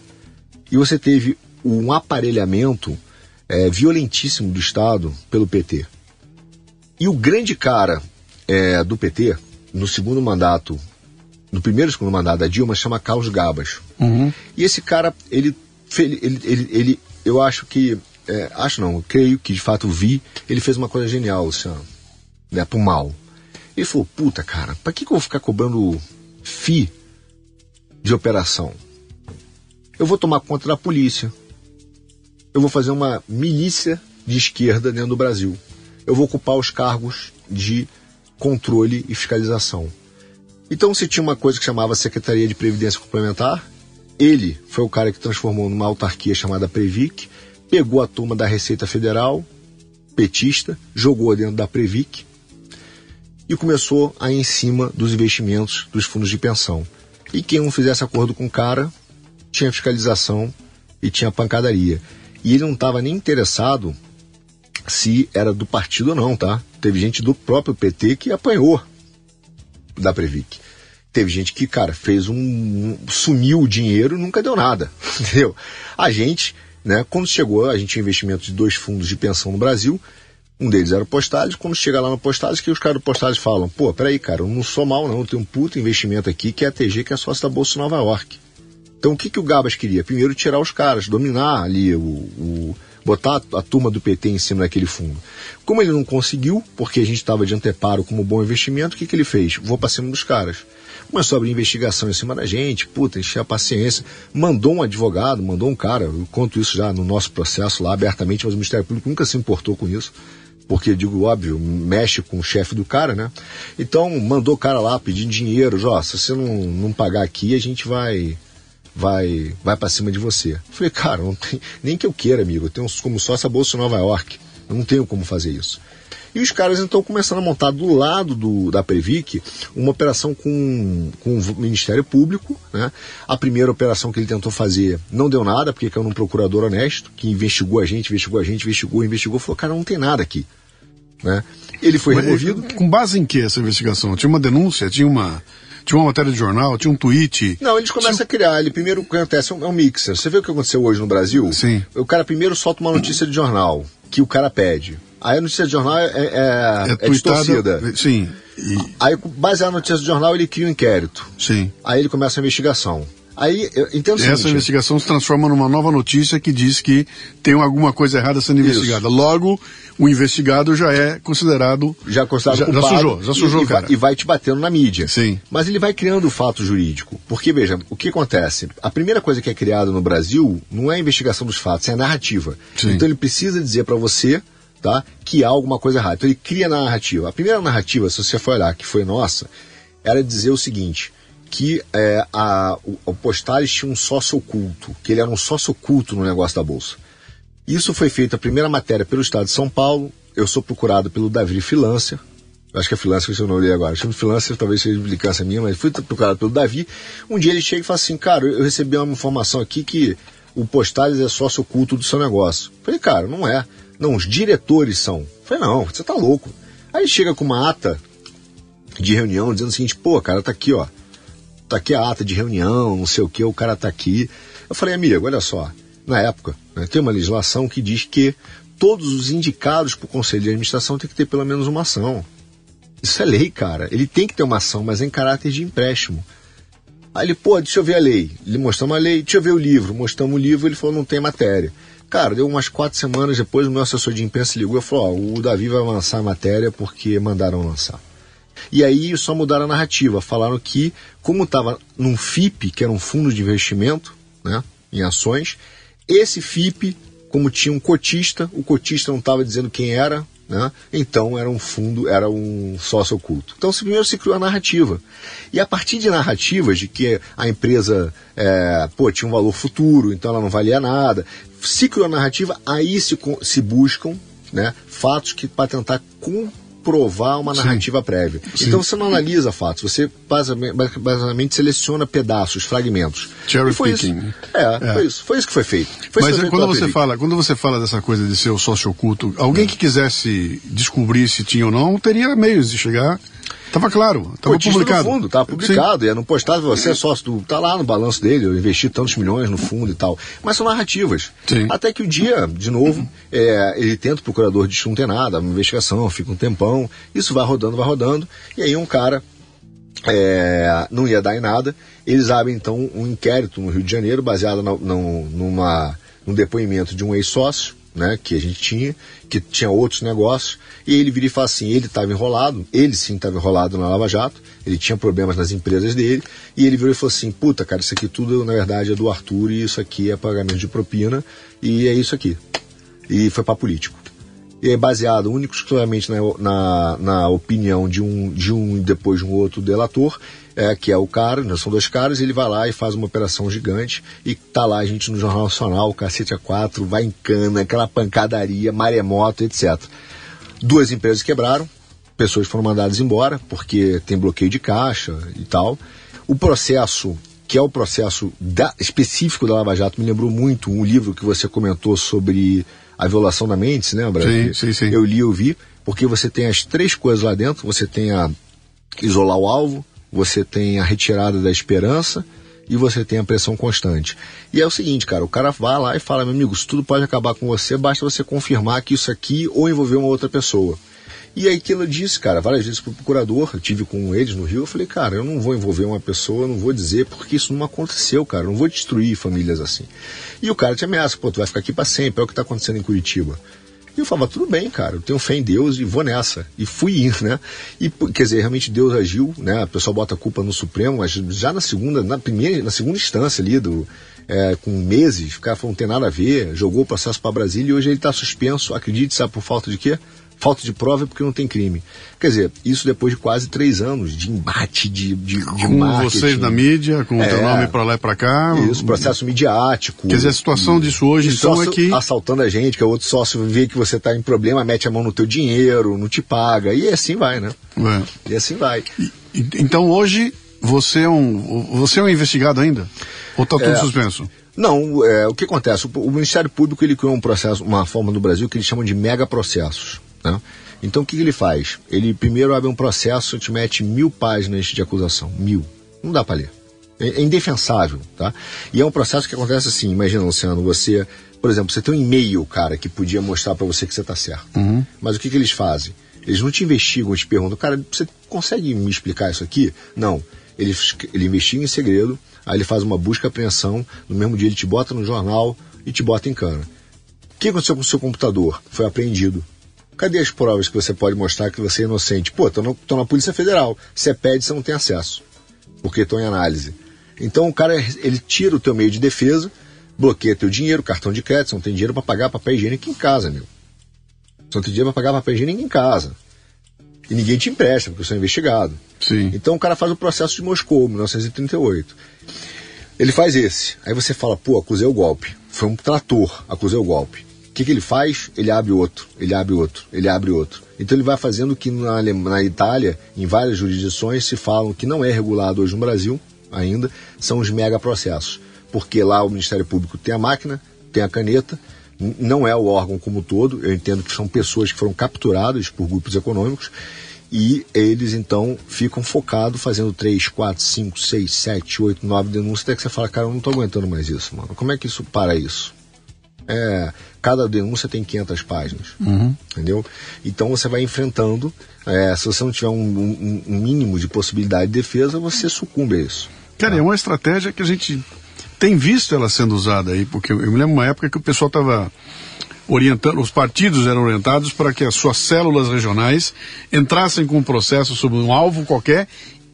E você teve um aparelhamento é, violentíssimo do Estado pelo PT. E o grande cara é, do PT, no segundo mandato, no primeiro e segundo mandato da Dilma, chama Carlos Gabas. E esse cara, ele, ele, ele, ele- eu acho que, é, acho não, eu creio que de fato vi, ele fez uma coisa genial, Luciano, né, pro mal. Ele falou, puta cara, pra que, que eu vou ficar cobrando FI de operação? Eu vou tomar conta da polícia. Eu vou fazer uma milícia de esquerda dentro do Brasil. Eu vou ocupar os cargos de controle e fiscalização. Então se tinha uma coisa que chamava Secretaria de Previdência Complementar, ele foi o cara que transformou numa autarquia chamada Previc, pegou a turma da Receita Federal, petista, jogou dentro da Previc e começou a ir em cima dos investimentos dos fundos de pensão. E quem não fizesse acordo com o cara tinha fiscalização e tinha pancadaria. E ele não estava nem interessado se era do partido ou não, tá? Teve gente do próprio PT que apanhou da Previc. Teve gente que, cara, fez um. um- sumiu o dinheiro nunca deu nada. Entendeu? A gente, né, quando chegou, a gente tinha investimento de dois fundos de pensão no Brasil. Um deles era o Postales. Quando chega lá no Postales, que os caras do Postales falam: pô, peraí, cara, eu não sou mal, não. Eu tenho um puto investimento aqui que é a TG, que é sócio da Bolsa Nova York. Então o que, que o Gabas queria? Primeiro tirar os caras, dominar ali o, o- botar a turma do PT em cima daquele fundo. Como ele não conseguiu, porque a gente estava de anteparo como bom investimento, o que, que ele fez? Vou para cima dos caras. Começou a abrir investigação em cima da gente, puta, encher a paciência. Mandou um advogado, mandou um cara, eu conto isso já no nosso processo lá abertamente, mas o Ministério Público nunca se importou com isso porque, digo, óbvio, mexe com o chefe do cara, né? Então, mandou o cara lá pedindo dinheiro, ó, se você não, não pagar aqui, a gente vai vai vai para cima de você. Falei, cara, não tem, nem que eu queira, amigo, eu tenho como sócio a Bolsa Nova York, eu não tenho como fazer isso. E os caras então começaram a montar do lado do, da Previc uma operação com, com o Ministério Público. Né? A primeira operação que ele tentou fazer não deu nada, porque caiu num procurador honesto, que investigou a gente, investigou a gente, investigou, investigou, falou, cara, não tem nada aqui. Né? Ele foi Mas, removido. Com base em que essa investigação? Tinha uma denúncia? Tinha uma, tinha uma matéria de jornal? Tinha um tweet? Não, eles começam a criar. Ele primeiro o que acontece é um, é um mixer. Você vê o que aconteceu hoje no Brasil? Sim. O cara primeiro solta uma notícia de jornal que o cara pede. Aí a notícia de jornal é, é, é, é distorcida. Sim. E, Aí, baseado na notícia de jornal, ele cria um inquérito. sim. Aí ele começa a investigação. Aí, eu entendo o Essa seguinte, investigação se transforma numa nova notícia que diz que tem alguma coisa errada sendo Isso. investigada. Logo, o investigado já é considerado. já considerado já, já culpado sujou, já sujou, e, cara. e vai te batendo na mídia. Sim. Mas ele vai criando o fato jurídico. Porque, veja, o que acontece? A primeira coisa que é criada no Brasil não é a investigação dos fatos, é a narrativa. Sim. Então ele precisa dizer para você tá, que há alguma coisa errada. Então ele cria a narrativa. A primeira narrativa, se você for olhar, que foi nossa, era dizer o seguinte, que é, a, o, o Postales tinha um sócio oculto, que ele era um sócio oculto no negócio da Bolsa. Isso foi feito a primeira matéria pelo Estado de São Paulo. Eu sou procurado pelo Davi Filância. Eu acho que é Filância que eu não li agora. Chama Filância, talvez seja implicância minha, mas fui procurado pelo Davi. Um dia ele chega e fala assim: Cara, eu recebi uma informação aqui que o Postales é sócio oculto do seu negócio. Falei, cara, não é. Não, os diretores são. Falei, não, você tá louco. Aí chega com uma ata de reunião dizendo o seguinte: pô, cara, tá aqui, ó tá aqui a ata de reunião, não sei o que, o cara tá aqui. Eu falei, amigo, olha só, na época, né, tem uma legislação que diz que todos os indicados para o conselho de administração tem que ter pelo menos uma ação. Isso é lei, cara. Ele tem que ter uma ação, mas é em caráter de empréstimo. Aí ele, pô, deixa eu ver a lei. Ele mostrou uma lei, deixa eu ver o livro. Mostramos o livro, ele falou, não tem matéria. Cara, deu umas quatro semanas depois, o meu assessor de imprensa ligou e falou, ó, o Davi vai lançar a matéria porque mandaram lançar. E aí só mudaram a narrativa. Falaram que, como estava num FIP, que era um fundo de investimento né, em ações, esse FIP, como tinha um cotista, o cotista não estava dizendo quem era, né, então era um fundo, era um sócio oculto. Então se- primeiro se criou a narrativa. E a partir de narrativas de que a empresa é, pô, tinha um valor futuro, então ela não valia nada, se criou a narrativa, aí se, se buscam né, fatos que para tentar comprovar uma narrativa prévia. Sim. Então você não analisa fatos, você basicamente, basicamente seleciona pedaços, fragmentos. Cherry picking. É, Foi, isso, foi isso que foi feito. Foi Mas quando você fala, quando você fala dessa coisa de ser o sócio oculto, alguém que quisesse descobrir se tinha ou não, teria meios de chegar. Tava claro, tava Cotista publicado. fundo, tá publicado, e é no postado, você é sócio do. tá lá no balanço dele, eu investi tantos milhões no fundo e tal. Mas são narrativas. Sim. Até que o dia, de novo, é, ele tenta o procurador diz que não tem nada, uma investigação, fica um tempão, isso vai rodando, vai rodando, e aí um cara é, não ia dar em nada. Eles abrem então um inquérito no Rio de Janeiro, baseado na, num, numa, num depoimento de um ex-sócio, né, que a gente tinha, que tinha outros negócios, e ele vira e fala assim: ele estava enrolado, ele sim estava enrolado na Lava Jato, ele tinha problemas nas empresas dele, e ele virou e falou assim: puta, cara, isso aqui tudo na verdade é do Arthur, e isso aqui é pagamento de propina, e é isso aqui. E foi para político e é baseado único exclusivamente na, na, na opinião de um, de um e depois de um outro delator, é, que é o cara, né, são dois caras, ele vai lá e faz uma operação gigante e tá lá a gente no Jornal Nacional, cacete a quatro, vai em cana, aquela pancadaria, maremoto, etc. Duas empresas quebraram, pessoas foram mandadas embora porque tem bloqueio de caixa e tal. O processo, que é o processo da- específico da Lava Jato, me lembrou muito um livro que você comentou sobre a violação da mente, se lembra? Sim, sim, sim. Eu li, eu vi, porque você tem as três coisas lá dentro, você tem a isolar o alvo, você tem a retirada da esperança e você tem a pressão constante. E é o seguinte, cara, o cara vai lá e fala, meu amigo, isso tudo pode acabar com você, basta você confirmar que isso aqui ou envolveu uma outra pessoa. E aí que eu disse, cara, várias vezes pro procurador, eu tive com eles no Rio, eu falei, cara, eu não vou envolver uma pessoa, eu não vou dizer, porque isso não aconteceu, cara, eu não vou destruir famílias assim. E o cara te ameaça, pô, tu vai ficar aqui para sempre, é o que tá acontecendo em Curitiba. E eu falava, tudo bem, cara, eu tenho fé em Deus e vou nessa. E fui ir, né? E, quer dizer, realmente Deus agiu, né? A pessoa bota a culpa no Supremo, mas já na segunda, na primeira, na segunda instância ali, do, é, com meses, o cara falou, não tem nada a ver, jogou o processo para Brasília e hoje ele está suspenso, acredite, sabe por falta de quê? Falta de prova porque não tem crime. Quer dizer, isso depois de quase três anos de embate, de, de, de Com marketing. vocês na mídia, com o teu É. nome pra lá e pra cá. Isso, processo midiático. Quer dizer, a situação disso hoje, então, é que. assaltando a gente, que é outro sócio vê que você está em problema, mete a mão no teu dinheiro, não te paga. E assim vai, né? É. E assim vai. E- Então hoje você é um você é um investigado ainda? Ou tá tudo É. suspenso? Não, é, o que acontece? O, o Ministério Público ele criou um processo, uma forma no Brasil que eles chamam de megaprocessos. Né? Então o que, que ele faz? Ele primeiro abre um processo e te mete mil páginas de acusação. Mil. Não dá para ler. É, é indefensável, tá? E é um processo que acontece assim, imagina, Luciano, você, por exemplo, você tem um e-mail, cara, que podia mostrar para você que você está certo. Mas o que, que eles fazem? Eles não te investigam, te perguntam, cara, você consegue me explicar isso aqui? Não. ele, ele investiga em segredo, aí ele faz uma busca e apreensão, no mesmo dia ele te bota no jornal e te bota em cana. O que aconteceu com o seu computador? Foi apreendido. Cadê as provas que você pode mostrar que você é inocente? Pô, tô, na Polícia Federal. Você pede, você não tem acesso. Porque estão em análise. Então o cara, ele tira o teu meio de defesa, bloqueia teu dinheiro, cartão de crédito, você não tem dinheiro para pagar papel higiênico em casa, meu. Você não tem dinheiro para pagar papel higiênico em casa. E ninguém te empresta, porque você é investigado. Sim. Então o cara faz o processo de Moscou, 1938. Ele faz esse. Aí você fala, pô, acusei o golpe. Foi um trator, acusei o golpe. Que, que ele faz? Ele abre outro, ele abre outro, ele abre outro. Então ele vai fazendo que na, na Itália, em várias jurisdições, se falam que não é regulado hoje no Brasil ainda, são os mega processos. Porque lá o Ministério Público tem a máquina, tem a caneta, não é o órgão como todo, eu entendo que são pessoas que foram capturadas por grupos econômicos e eles então ficam focados fazendo 3, 4, 5, 6, 7, 8, 9 denúncias, até que você fala, cara, eu não estou aguentando mais isso, mano. Como é que isso para isso? É, cada denúncia tem 500 páginas, uhum. entendeu? Então você vai enfrentando, é, se você não tiver um, um, um, mínimo de possibilidade de defesa, você sucumbe a isso. Cara, tá? é uma estratégia que a gente tem visto ela sendo usada aí, porque eu me lembro uma época que o pessoal estava orientando, os partidos eram orientados para que as suas células regionais entrassem com um processo sobre um alvo qualquer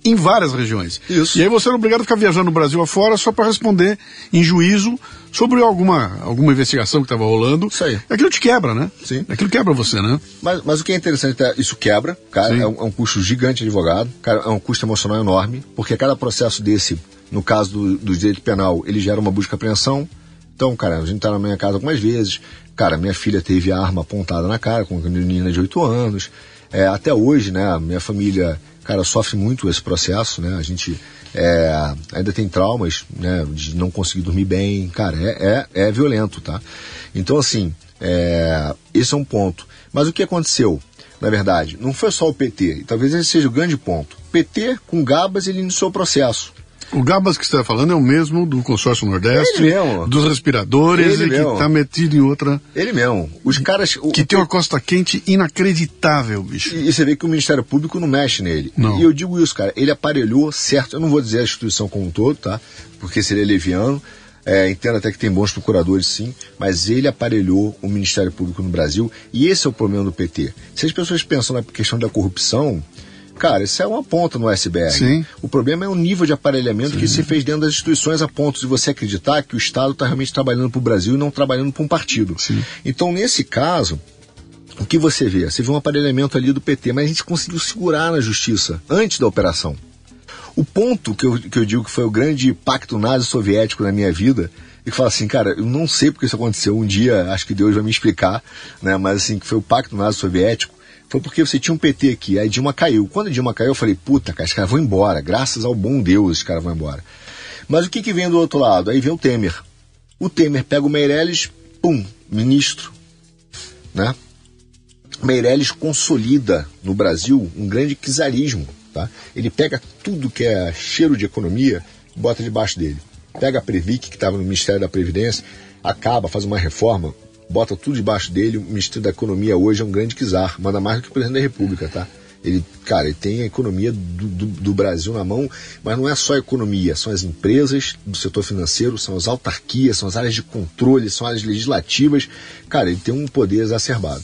em várias regiões. Isso. E aí você era obrigado a ficar viajando no Brasil afora só para responder em juízo sobre alguma, alguma investigação que estava rolando. Isso aí. Aquilo te quebra, né? Sim. Aquilo quebra você, né? Mas, mas o que é interessante é isso quebra, cara, é um, é um, custo gigante de advogado, cara, é um custo emocional enorme, porque cada processo desse, no caso do, do direito penal, ele gera uma busca e apreensão. Então, cara, a gente tá na minha casa algumas vezes, cara, minha filha teve a arma apontada na cara com uma menina de 8 anos. É, até hoje, né, minha família cara, sofre muito esse processo, né? A gente é, ainda tem traumas, né? De não conseguir dormir bem, cara, é, é, é violento, tá? Então, assim, é, esse é um ponto. Mas o que aconteceu? Na verdade, não foi só o PT, e talvez esse seja o grande ponto. PT, com Gabas, ele iniciou o processo. O Gabas que você está falando é o mesmo do consórcio Nordeste, Ele mesmo. dos respiradores Ele e que mesmo. está metido em outra. Ele mesmo. Os caras. o- Que tem uma costa quente inacreditável, bicho. E você vê que o Ministério Público não mexe nele. Não. E eu digo isso, cara, ele aparelhou, certo, eu não vou dizer a instituição como um todo, tá? Porque seria leviano. É, entendo até que tem bons procuradores, sim, mas ele aparelhou o Ministério Público no Brasil e esse é o problema do PT. Se as pessoas pensam na questão da corrupção, cara, isso é uma ponta no iceberg. Sim. O problema é o nível de aparelhamento que se fez dentro das instituições a ponto de você acreditar que o Estado está realmente trabalhando para o Brasil e não trabalhando para um partido. Sim. Então, nesse caso, o que você vê? Você vê um aparelhamento ali do PT, mas a gente conseguiu segurar na justiça antes da operação. O ponto que eu, que eu digo que foi o grande pacto nazi-soviético na minha vida, e que fala assim, cara, eu não sei porque isso aconteceu, um dia acho que Deus vai me explicar, né? Mas assim, que foi o pacto nazi-soviético, foi porque você tinha um PT aqui, aí Dilma caiu. Quando Dilma caiu, eu falei, puta, cara, os caras vão embora, graças ao bom Deus, os caras vão embora. Mas o que, que vem do outro lado? Aí vem o Temer. O Temer pega o Meirelles, pum, ministro, né? Meirelles consolida no Brasil um grande czarismo. Tá? Ele pega tudo que é cheiro de economia bota debaixo dele. Pega a Previc, que estava no Ministério da Previdência, acaba, faz uma reforma, bota tudo debaixo dele. O Ministério da Economia hoje é um grande czar, manda mais do que o presidente da República. Tá? Ele, cara, ele tem a economia do, do, do Brasil na mão, mas não é só a economia, são as empresas do setor financeiro, são as autarquias, são as áreas de controle, são áreas legislativas. Cara, ele tem um poder exacerbado.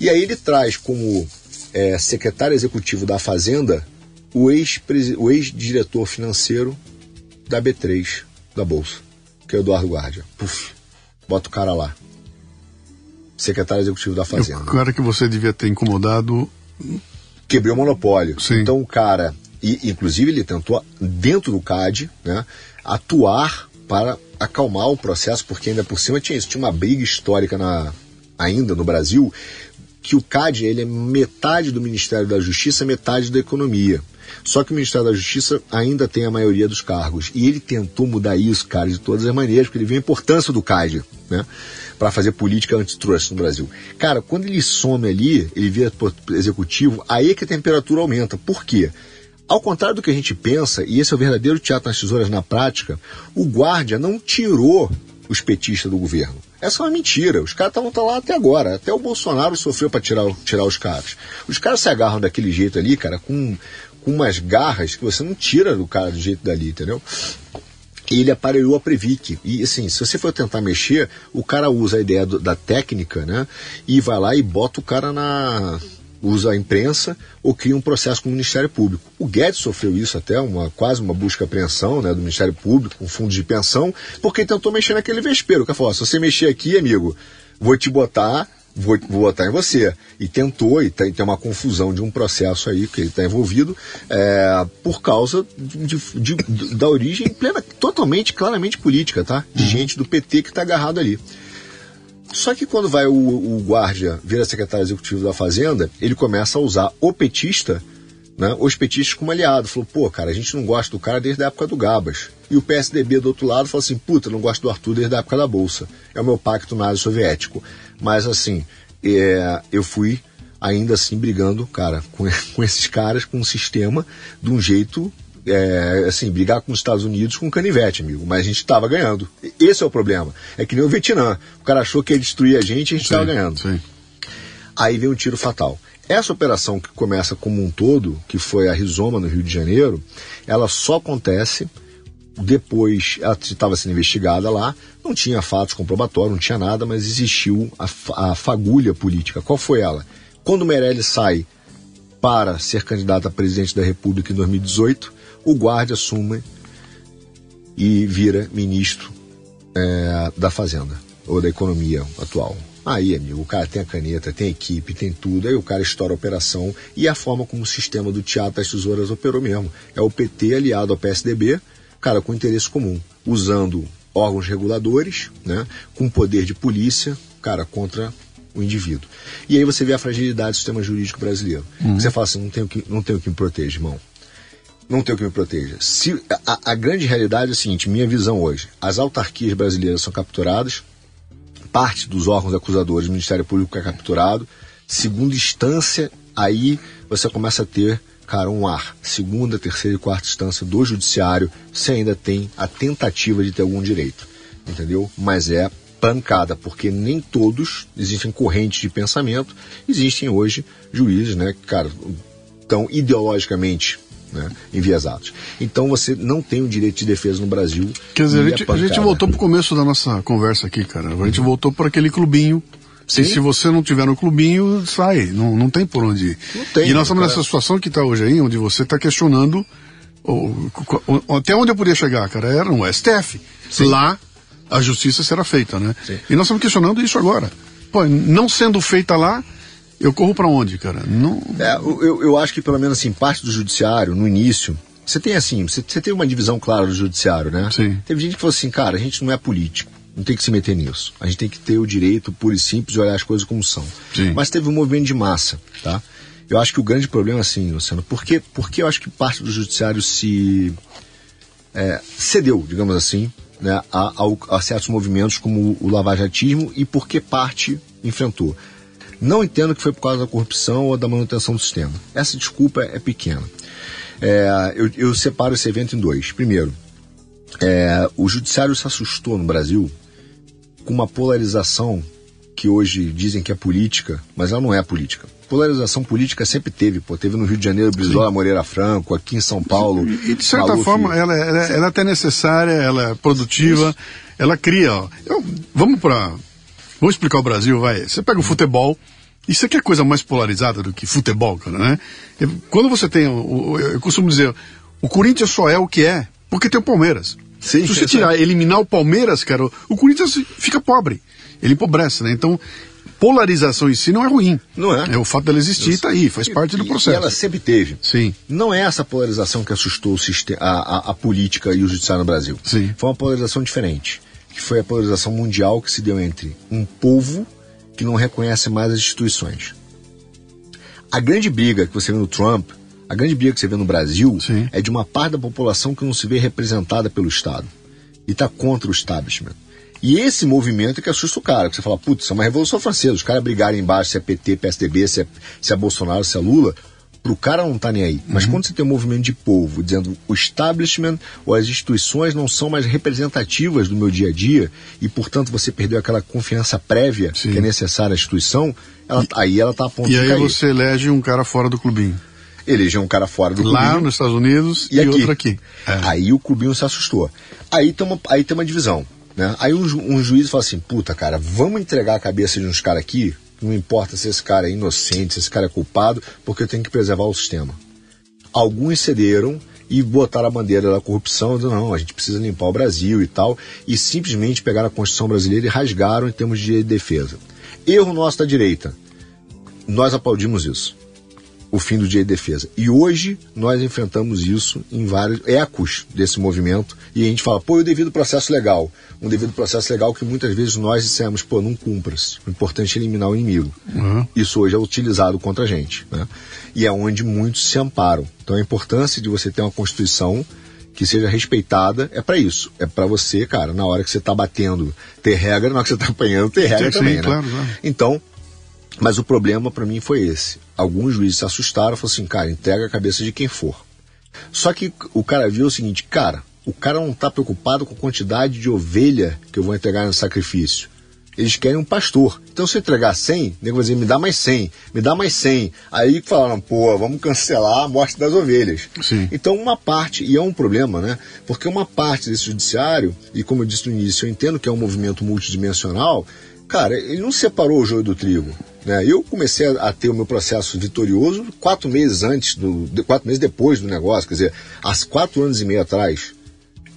E aí ele traz como é, secretário executivo da Fazenda o ex-diretor financeiro da B3, da Bolsa, que é o Eduardo Guardia. Puf, bota o cara lá. Secretário executivo da Fazenda o cara que você devia ter incomodado. quebrou o monopólio. Sim. Então o cara, e inclusive ele tentou, dentro do CAD, né, atuar para acalmar o processo, porque ainda por cima tinha isso, tinha uma briga histórica na, ainda no Brasil, que o CAD ele é metade do Ministério da Justiça, metade da Economia. Só que o Ministério da Justiça ainda tem a maioria dos cargos. E ele tentou mudar isso, cara, de todas as maneiras, porque ele viu a importância do CAD, né? Para fazer política antitrust no Brasil. Cara, quando ele some ali, ele vira executivo, aí é que a temperatura aumenta. Por quê? Ao contrário do que a gente pensa, e esse é o verdadeiro teatro nas tesouras na prática, o guarda não tirou os petistas do governo. Essa é uma mentira. Os caras estavam lá até agora. Até o Bolsonaro sofreu para tirar, tirar os caras. Os caras se agarram daquele jeito ali, cara, com, com umas garras que você não tira do cara do jeito dali, entendeu? Ele aparelhou a Previc. E assim, se você for tentar mexer, o cara usa a ideia do, da técnica, né? E vai lá e bota o cara na. usa a imprensa ou cria um processo com o Ministério Público. O Guedes sofreu isso até, uma, quase uma busca e apreensão né, do Ministério Público, com um fundo de pensão, porque tentou mexer naquele vespeiro. O cara falou: se você mexer aqui, amigo, vou te botar vou, vou votar em você. E tentou, e tem, tem uma confusão de um processo aí que ele está envolvido, é, por causa de, de, de, da origem plena, totalmente, claramente política, tá? De uhum. gente do PT que está agarrado ali. Só que quando vai o, o guarda vira secretário executivo da Fazenda, ele começa a usar o petista, né, os petistas como aliado. Falou, pô, cara, a gente não gosta do cara desde a época do Gabas. E o PSDB do outro lado falou assim, puta, não gosto do Arthur desde a época da Bolsa. É o meu pacto nazi-soviético. Mas assim, é, eu fui ainda assim brigando, cara, com, com esses caras, com um sistema de um jeito é, assim, brigar com os Estados Unidos com canivete, amigo. Mas a gente estava ganhando. Esse é o problema. É que nem o Vietnã. O cara achou que ia destruir a gente e a gente estava ganhando. Sim. Aí vem um tiro fatal. Essa operação que começa como um todo, que foi a Rizoma no Rio de Janeiro, ela só acontece depois ela estava sendo investigada lá, não tinha fatos comprobatórios, não tinha nada, mas existiu a, a fagulha política. Qual foi ela? Quando Meirelles sai para ser candidato a presidente da República em 2018, o Guarda assume e vira ministro é, da Fazenda, ou da Economia atual. Aí, amigo, o cara tem a caneta, tem a equipe, tem tudo, aí o cara estoura a operação e a forma como o sistema do Teatro das Tesouras operou mesmo. É o PT aliado ao PSDB, cara, com interesse comum, usando órgãos reguladores, né, com poder de polícia, cara, contra o indivíduo. E aí você vê a fragilidade do sistema jurídico brasileiro. Uhum. Você fala assim, não tem o que, não tem o que me proteger, irmão. Não tem o que me proteja. Se, a, a grande realidade é a seguinte, minha visão hoje, as autarquias brasileiras são capturadas, parte dos órgãos acusadores do Ministério Público é capturado, segunda instância, aí você começa a ter cara, um ar, segunda, terceira e quarta instância do judiciário, se ainda tem a tentativa de ter algum direito, entendeu? Mas é pancada, porque nem todos existem correntes de pensamento, existem hoje juízes, né, cara, estão ideologicamente né, enviesados. Então você não tem o direito de defesa no Brasil. Quer dizer, a gente, a gente voltou para o começo da nossa conversa aqui, cara. A gente uhum. voltou para aquele clubinho Sim. E se você não tiver no clubinho, sai. Não, não tem por onde ir. Não tem, e nós estamos nessa situação que está hoje aí, onde você está questionando o, o, até onde eu podia chegar, cara, era no STF. Sim. Lá a justiça será feita, né? Sim. E nós estamos questionando isso agora. Pô, não sendo feita lá, eu corro para onde, cara? Não... É, eu, eu acho que pelo menos assim, parte do judiciário, no início, você tem assim, você, você tem uma divisão clara do judiciário, né? Sim. Teve gente que falou assim, cara, a gente não é político não tem que se meter nisso. A gente tem que ter o direito puro e simples de olhar as coisas como são. Sim. Mas teve um movimento de massa, tá? Eu acho que o grande problema assim, Luciano, porque, porque eu acho que parte do judiciário se é, cedeu, digamos assim, né, a, a, a, certos movimentos como o lavajatismo e porque parte enfrentou. Não entendo que foi por causa da corrupção ou da manutenção do sistema. Essa desculpa é pequena. É, eu, eu separo esse evento em dois. Primeiro, é, o judiciário se assustou no Brasil com uma polarização que hoje dizem que é política, mas ela não é política. Polarização política sempre teve, pô. Teve no Rio de Janeiro, Brizola Moreira Franco, aqui em São Paulo. E, de certa Maluf, forma, ela, ela, ela, é até necessária, ela é produtiva, Isso. ela cria. Ó. Eu, vamos para. Vamos explicar o Brasil, vai. Você pega o futebol. Isso aqui é coisa mais polarizada do que futebol, cara, né? Quando você tem. Eu costumo dizer, o Corinthians só é o que é porque tem o Palmeiras. Sim, Se você tirar, eliminar o Palmeiras, cara, o Corinthians fica pobre. Ele empobrece, né? Então, polarização em si não é ruim. Não é. É o fato dela existir, está aí, faz parte do processo. E ela sempre teve. Sim. Não é essa polarização que assustou a, a, a, política e o judiciário no Brasil. Sim. Foi uma polarização diferente, que foi a polarização mundial que se deu entre um povo que não reconhece mais as instituições. A grande briga que você vê no Trump a grande briga que você vê no Brasil Sim. é de uma parte da população que não se vê representada pelo Estado e está contra o establishment. E esse movimento é que assusta o cara, que você fala, putz, isso é uma revolução francesa, os caras brigarem embaixo se é PT, PSDB, se é, se é Bolsonaro, se é Lula, pro cara não tá nem aí. Mas uhum. quando você tem um movimento de povo dizendo o establishment ou as instituições não são mais representativas do meu dia a dia e, portanto, você perdeu aquela confiança prévia Sim. que é necessária à instituição, ela, e, aí ela tá a ponto E de aí cair. você elege um cara fora do clubinho. Eleger um cara fora do Lá clubinho. nos Estados Unidos e, E aqui? outro aqui. É. Aí o clubinho se assustou. Aí tem uma, aí tem uma divisão. Né? Aí um, ju- um juiz fala assim: puta, cara, vamos entregar a cabeça de uns caras aqui, não importa se esse cara é inocente, se esse cara é culpado, porque eu tenho que preservar o sistema. Alguns cederam e botaram a bandeira da corrupção, dizendo, não, a gente precisa limpar o Brasil e tal, e simplesmente pegaram a Constituição brasileira e rasgaram em termos de defesa. Erro nosso da direita. Nós aplaudimos isso o fim do dia de defesa. E hoje nós enfrentamos isso em vários ecos desse movimento e a gente fala, pô, e o devido processo legal? Um devido processo legal que muitas vezes nós dissemos, pô, não cumpras. O importante é eliminar o inimigo. Uhum. Isso hoje é utilizado contra a gente. Né? E é onde muitos se amparam. Então a importância de você ter uma Constituição que seja respeitada é para isso. É para você, cara, na hora que você está batendo, ter regra, na hora que você está apanhando, ter regra sim, também, né? claro, claro. Então, mas o problema para mim foi esse. Alguns juízes se assustaram e falaram assim, cara, entrega a cabeça de quem for. Só que o cara viu o seguinte, cara, o cara não está preocupado com a quantidade de ovelha que eu vou entregar no sacrifício. Eles querem um pastor. Então, se eu entregar 100, o nego vai dizer, me dá mais 100, me dá mais 100. Aí falaram, pô, vamos cancelar a morte das ovelhas. Sim. Então, uma parte, e é um problema, né? Porque uma parte desse judiciário, e como eu disse no início, eu entendo que é um movimento multidimensional, cara, ele não separou o joio do trigo. Né? Eu comecei a, ter o meu processo vitorioso quatro meses antes, do, quatro meses depois do negócio, quer dizer, há quatro anos e meio atrás.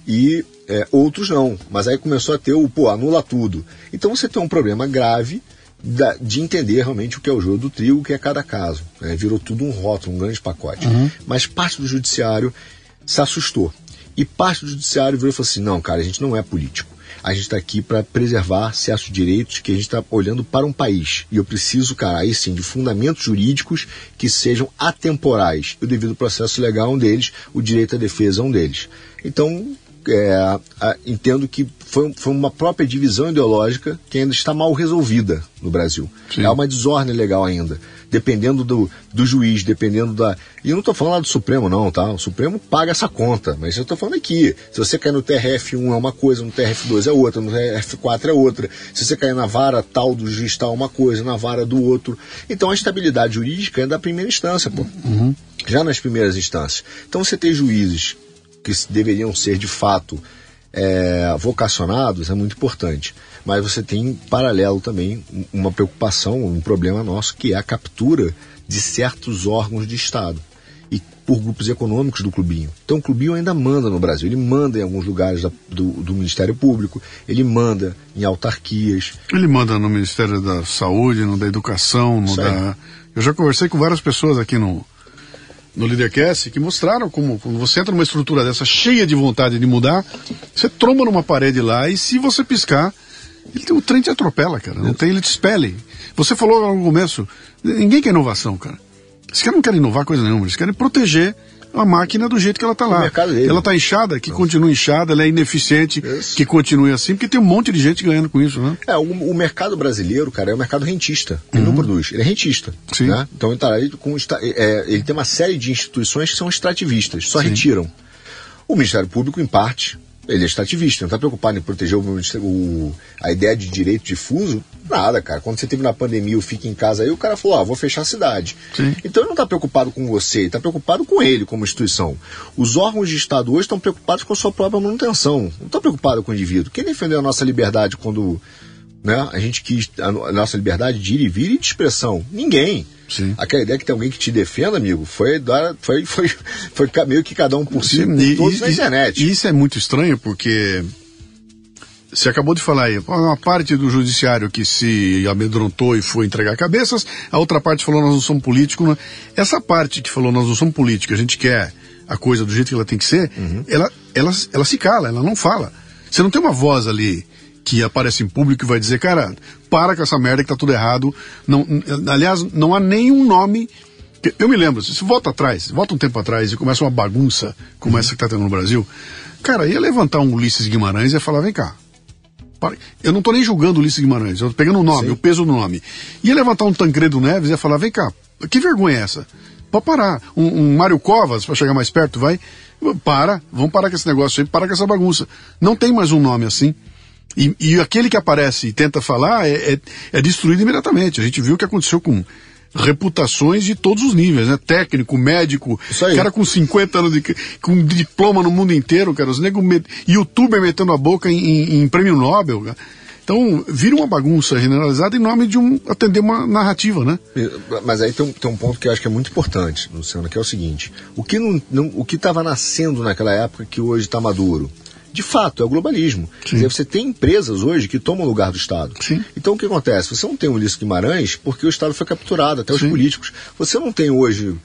E é, outros não. Mas aí começou a ter o, pô, anula tudo. Então você tem um problema grave da- de entender realmente o que é o jogo do trigo, o que é cada caso. né? Virou tudo um rótulo, um grande pacote. Mas parte do judiciário se assustou. E parte do judiciário virou e falou assim: não, cara, a gente não é político. A gente está aqui para preservar certos direitos que a gente está olhando para um país. E eu preciso, cara, aí sim, de fundamentos jurídicos que sejam atemporais. O devido processo legal é um deles, o direito à defesa é um deles. Então, é, a- entendo que foi, foi uma própria divisão ideológica que ainda está mal resolvida no Brasil. Sim. Há uma desordem legal ainda. Dependendo do, do juiz, dependendo da. E eu não estou falando lá do Supremo, não, tá? O Supremo paga essa conta, mas eu estou falando aqui. Se você cair no TRF1 é uma coisa, no TRF2 é outra, no TRF4 é outra. Se você cair na vara tal do juiz tal é uma coisa, na vara do outro. Então a estabilidade jurídica é da primeira instância, pô. Já nas primeiras instâncias. Então você tem juízes que deveriam ser de fato é, vocacionados é muito importante. Mas você tem em paralelo também um- uma preocupação, um problema nosso, que é a captura de certos órgãos de Estado e por grupos econômicos do clubinho. Então o clubinho ainda manda no Brasil, ele manda em alguns lugares da- do, do Ministério Público, ele manda em autarquias. Ele manda no Ministério da Saúde, no da Educação, no da. Eu já conversei com várias pessoas aqui no, no Leadercast que mostraram como quando você entra numa estrutura dessa cheia de vontade de mudar, você tromba numa parede lá e se você piscar, ele, o trem te atropela, cara. Não tem, ele te expele. Você falou no começo, ninguém quer inovação, cara. Esses caras não querem inovar coisa nenhuma, eles querem proteger a máquina do jeito que ela está lá. Ela está inchada, que continue inchada, ela é ineficiente, Isso. que continue assim, porque tem um monte de gente ganhando com isso, né? É, o, o mercado brasileiro, cara, é um mercado rentista. Ele não produz, ele é rentista. Sim. Né? Então ele, tá, com, é, ele tem uma série de instituições que são extrativistas, só retiram. O Ministério Público, em parte, ele é extrativista, não está preocupado em proteger o, o- a ideia de direito difuso. Nada, cara. Quando você teve na pandemia o Fica em Casa aí, o cara falou, ah, vou fechar a cidade. Sim. Então ele não está preocupado com você, ele está preocupado com ele como instituição. Os órgãos de Estado hoje estão preocupados com a sua própria manutenção. Não estão preocupados com o indivíduo. Quem defendeu a nossa liberdade quando né, a gente quis a, a nossa liberdade de ir e vir e de expressão? Ninguém. Sim. Aquela ideia que tem alguém que te defenda, amigo, foi, foi, foi, foi meio que cada um por si, por E- todos e- na internet. E isso é muito estranho porque você acabou de falar aí, uma parte do judiciário que se amedrontou e foi entregar cabeças, a outra parte falou nós não somos políticos. Né? Essa parte que falou nós não somos políticos, a gente quer a coisa do jeito que ela tem que ser, Uhum. ela, ela, ela se cala, ela não fala. Você não tem uma voz ali que aparece em público e vai dizer, cara, para com essa merda que tá tudo errado. Não, aliás, não há nenhum nome eu me lembro, se volta atrás, volta um tempo atrás e começa uma bagunça como essa que está tendo no Brasil, cara, ia levantar um Ulisses Guimarães e ia falar, vem cá. para- Eu não estou nem julgando o Ulisses Guimarães, eu tô pegando o nome, Sim. o peso do nome. Ia levantar um Tancredo Neves e ia falar, vem cá, que vergonha é essa? Pode parar. Um, um Mário Covas, para chegar mais perto, vai. Para, vamos parar com esse negócio aí, para com essa bagunça. Não tem mais um nome assim. E, e aquele que aparece e tenta falar é, é, é destruído imediatamente. A gente viu o que aconteceu com reputações de todos os níveis, né? Técnico, médico, cara com 50 anos de com diploma no mundo inteiro, cara, os nego met, youtuber metendo a boca em, em, em prêmio Nobel, cara. Então, vira uma bagunça generalizada em nome de um atender uma narrativa, né? Mas aí tem um, tem um ponto que eu acho que é muito importante, Luciano, que é o seguinte: o que não, não o que estava nascendo naquela época que hoje está maduro, de fato, é o globalismo. Dizer, você tem empresas hoje que tomam o lugar do Estado. Sim. Então o que acontece? Você não tem o Ulisses Guimarães porque o Estado foi capturado, até os Sim. políticos. Você não tem hoje.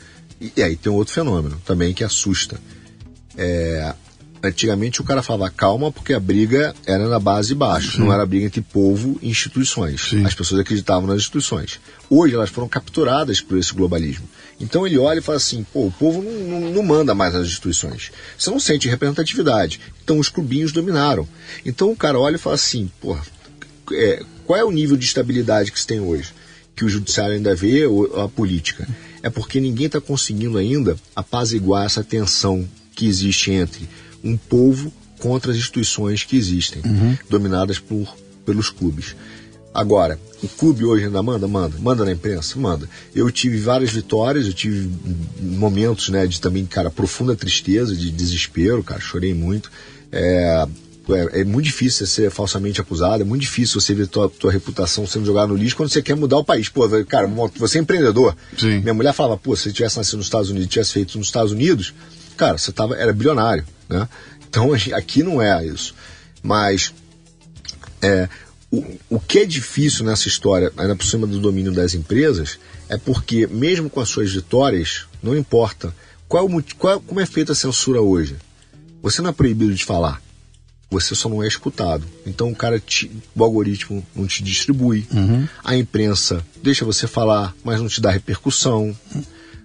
E aí tem outro fenômeno também que assusta. É, antigamente o cara falava calma porque a briga era na base baixo, Sim. não era briga entre povo e instituições. As pessoas acreditavam nas instituições. Hoje elas foram capturadas por esse globalismo. Então ele olha e fala assim: pô, o povo não, não, não manda mais nas instituições. Você não sente representatividade. Então os clubinhos dominaram. Então o cara olha e fala assim: pô, é, qual é o nível de estabilidade que se tem hoje? Que o judiciário ainda vê ou a política? É porque ninguém está conseguindo ainda apaziguar essa tensão que existe entre um povo contra as instituições que existem, uhum. dominadas por, pelos clubes. Agora, o clube hoje ainda manda? Manda. Manda na imprensa? Manda. Eu tive várias vitórias, eu tive momentos né, de também, cara, profunda tristeza, de desespero, cara, chorei muito. É, é, é, muito difícil você ser falsamente acusado, é muito difícil você ver tua, tua reputação sendo jogada no lixo quando você quer mudar o país. Pô, cara, você é empreendedor. Sim. Minha mulher falava, pô, se você tivesse nascido nos Estados Unidos, tivesse feito nos Estados Unidos, cara, você tava, era bilionário, né? Então aqui não é isso. Mas é, o, o que é difícil nessa história, ainda por cima do domínio das empresas, é porque, mesmo com as suas vitórias, não importa qual, qual, como é feita a censura hoje. Você não é proibido de falar. Você só não é escutado. Então o cara te, o algoritmo não te distribui. Uhum. A imprensa deixa você falar, mas não te dá repercussão. Uhum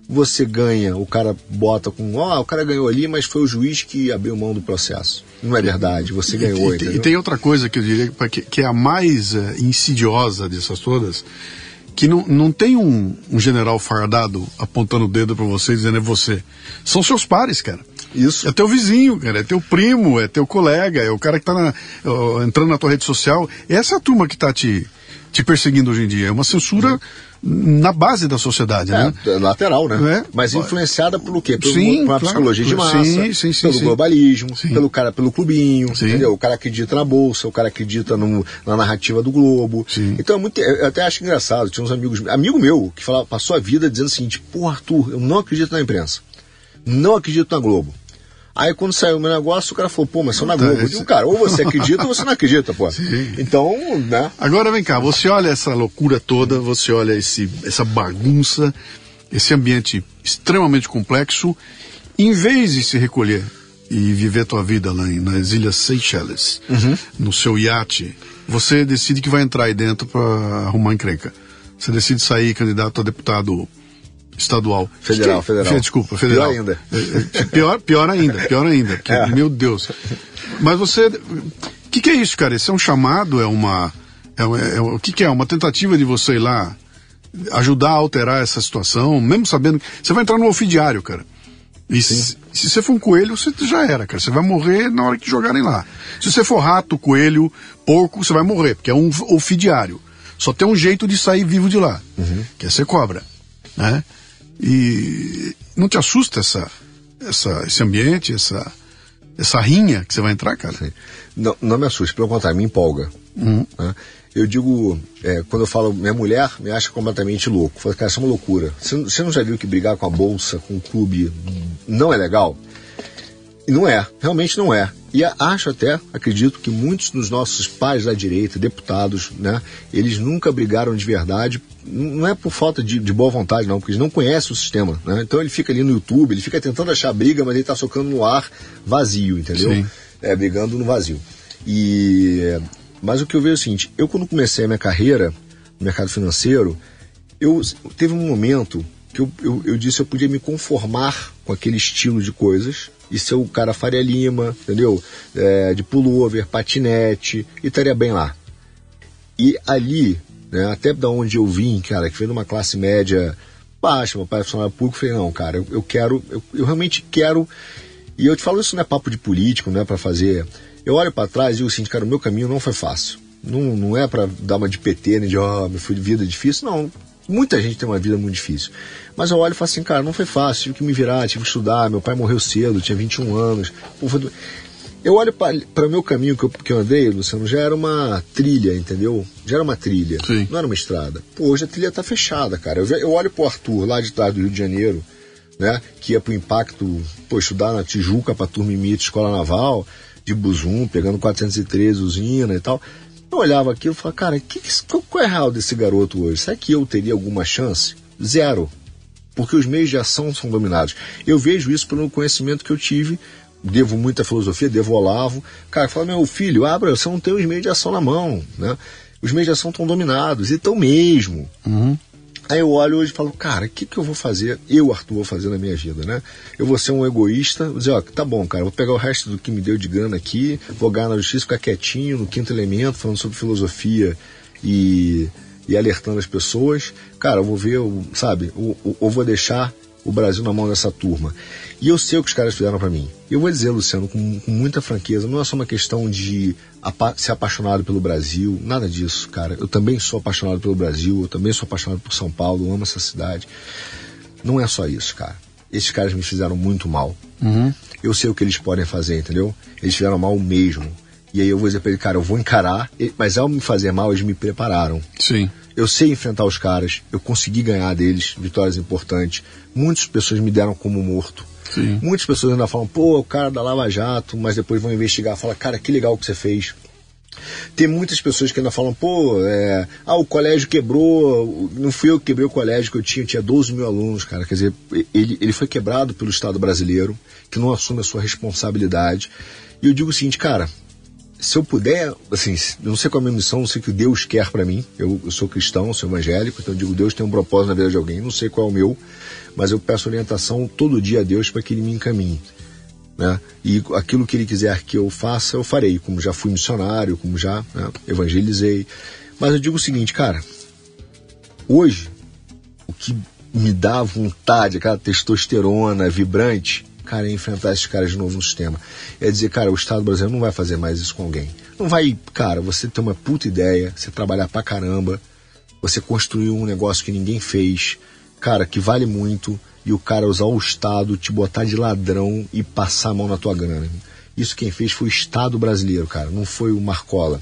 você ganha, o cara bota com, ó, oh, o cara ganhou ali, mas foi o juiz que abriu mão do processo. Não é verdade, você ganhou. E, e, e tem outra coisa que eu diria que, que é a mais uh, insidiosa dessas todas, que não, não tem um, um general fardado apontando o dedo para você dizendo é você. São seus pares, cara. Isso. É teu vizinho, cara, é teu primo, é teu colega, é o cara que tá na, uh, entrando na tua rede social. Essa é a turma que tá te, te perseguindo hoje em dia. É uma censura. Na base da sociedade, é, né? É lateral, né? É. Mas influenciada pelo quê? Pelo, sim, pela claro, psicologia de massa, sim, sim, sim, pelo globalismo, pelo cara, pelo clubinho, entendeu? O cara acredita na bolsa, o cara acredita no, na narrativa do Globo. Então é muito, eu até acho engraçado. Tinha uns amigos, amigo meu, que falava, passou a vida dizendo o seguinte: Pô, Arthur, eu não acredito na imprensa, não acredito na Globo. Aí quando saiu o meu negócio, o cara falou, pô, mas são na Globo. Eu digo, cara, ou você acredita ou você não acredita, pô. Sim. Então, né? Agora vem cá, você olha essa loucura toda, você olha esse, essa bagunça, esse ambiente extremamente complexo, em vez de se recolher e viver tua vida lá em, nas Ilhas Seychelles, no seu iate, você decide que vai entrar aí dentro para arrumar encrenca. Você decide sair candidato a deputado estadual. Federal, Que- federal. Desculpa, federal. Pior ainda. É, é, Pior, pior ainda, pior ainda. porque, É. Meu Deus. Mas você. O que, que é isso, cara? Isso é um chamado? É uma. É, é, o que, que é? Uma tentativa de você ir lá ajudar a alterar essa situação, mesmo sabendo. que Você vai entrar no alfidiário, cara. E se, se você for um coelho, você já era, cara. Você vai morrer na hora que jogarem lá. Se você for rato, coelho, porco, você vai morrer, porque é um alfidiário. Só tem um jeito de sair vivo de lá, que é ser cobra. Né? E não te assusta essa, essa, esse ambiente, essa, essa rinha que você vai entrar, cara? Não, não me assusta, pelo contrário, me empolga. Uhum. né? Eu digo, é, quando eu falo, minha mulher me acha completamente louco. Fala, cara, isso é uma loucura. Você, não- você não já viu que brigar com a bolsa, com o clube, não é legal? E não é, realmente não é. E acho até, acredito que muitos dos nossos pais da direita, deputados, né, eles nunca brigaram de verdade. Não é por falta de, de boa vontade, não, porque eles não conhecem o sistema. Né? Então ele fica ali no YouTube, ele fica tentando achar briga, mas ele está socando no ar vazio, entendeu? Sim. É, brigando no vazio. E, mas o que eu vejo é o seguinte: eu, quando comecei a minha carreira no mercado financeiro, eu teve um momento que eu, eu, eu disse eu podia me conformar com aquele estilo de coisas e ser o cara Faria Lima, entendeu? É, de pullover, patinete, e estaria bem lá. E ali, né, até da onde eu vim, cara, que veio numa classe média baixa, meu pai é funcionário público, falei, não, cara, eu, eu quero, eu, eu realmente quero. E eu te falo, isso não é papo de político, não é para fazer. Eu olho para trás e digo assim, cara, o meu caminho não foi fácil. Não, não é para dar uma de PT, né, de, ó, oh, filho, vida difícil, não. Muita gente tem uma vida muito difícil. Mas eu olho e falo assim, cara, não foi fácil, tive que me virar, tive que estudar, meu pai morreu cedo, tinha 21 anos. Eu olho para o meu caminho que eu, que eu andei, Luciano, já era uma trilha, entendeu? Já era uma trilha, Sim. não era uma estrada. Pô, hoje a trilha tá fechada, cara. Eu, eu olho pro Arthur, lá de trás do Rio de Janeiro, né? Que ia pro impacto, pô, estudar na Tijuca pra turma imita escola naval, de Buzum, pegando 413 usina e tal. Eu olhava aquilo e falava, cara, que, qual, qual é a real desse garoto hoje? Será que eu teria alguma chance? Zero. Porque os meios de ação são dominados. Eu vejo isso pelo conhecimento que eu tive, devo muita filosofia, devo Olavo. Cara, fala, meu filho, abra, você não tem os meios de ação na mão, né? Os meios de ação estão dominados, e estão mesmo. Uhum. Aí eu olho hoje e falo, cara, o que, que eu vou fazer, eu, Arthur, vou fazer na minha vida, né? Eu vou ser um egoísta, vou dizer, ó, tá bom, cara, vou pegar o resto do que me deu de grana aqui, vou ganhar na justiça, ficar quietinho no quinto elemento, falando sobre filosofia e, e alertando as pessoas. Cara, eu vou ver, sabe, ou vou deixar o Brasil na mão dessa turma. E eu sei o que os caras fizeram para mim. Eu vou dizer, Luciano, com, com, muita franqueza, não é só uma questão de apa ser apaixonado pelo Brasil, nada disso, cara. Eu também sou apaixonado pelo Brasil, eu também sou apaixonado por São Paulo, amo essa cidade. Não é só isso, cara. Esses caras me fizeram muito mal. Uhum. Eu sei o que eles podem fazer, entendeu? Eles fizeram mal mesmo. E aí eu vou dizer pra ele, cara, eu vou encarar, mas ao me fazer mal, eles me prepararam. Sim. Eu sei enfrentar os caras, eu consegui ganhar deles vitórias importantes. Muitas pessoas me deram como morto. Sim. Muitas pessoas ainda falam, pô, o cara da Lava Jato, mas depois vão investigar, fala, cara, que legal que você fez. Tem muitas pessoas que ainda falam, pô, é, ah, o colégio quebrou, não fui eu que quebrei o colégio que eu tinha, eu tinha 12 mil alunos, cara. Quer dizer, ele, ele foi quebrado pelo Estado brasileiro, que não assume a sua responsabilidade. E eu digo o seguinte, cara, se eu puder, assim, não sei qual é a minha missão, não sei o que Deus quer para mim. Eu, eu, sou cristão, sou evangélico, então eu digo, Deus tem um propósito na vida de alguém, não sei qual é o meu, mas eu peço orientação todo dia a Deus para que ele me encaminhe. Né? E aquilo que ele quiser que eu faça, eu farei, como já fui missionário, como já né, evangelizei. Mas eu digo o seguinte, cara, hoje, o que me dá vontade, aquela testosterona vibrante, cara, é enfrentar esses caras de novo no sistema. É dizer, cara, o Estado brasileiro não vai fazer mais isso com alguém. Não vai, cara, você ter uma puta ideia, você trabalhar pra caramba, você construir um negócio que ninguém fez, cara, que vale muito, e o cara usar o Estado, te botar de ladrão e passar a mão na tua grana. Isso quem fez foi o Estado brasileiro, cara, não foi o Marcola.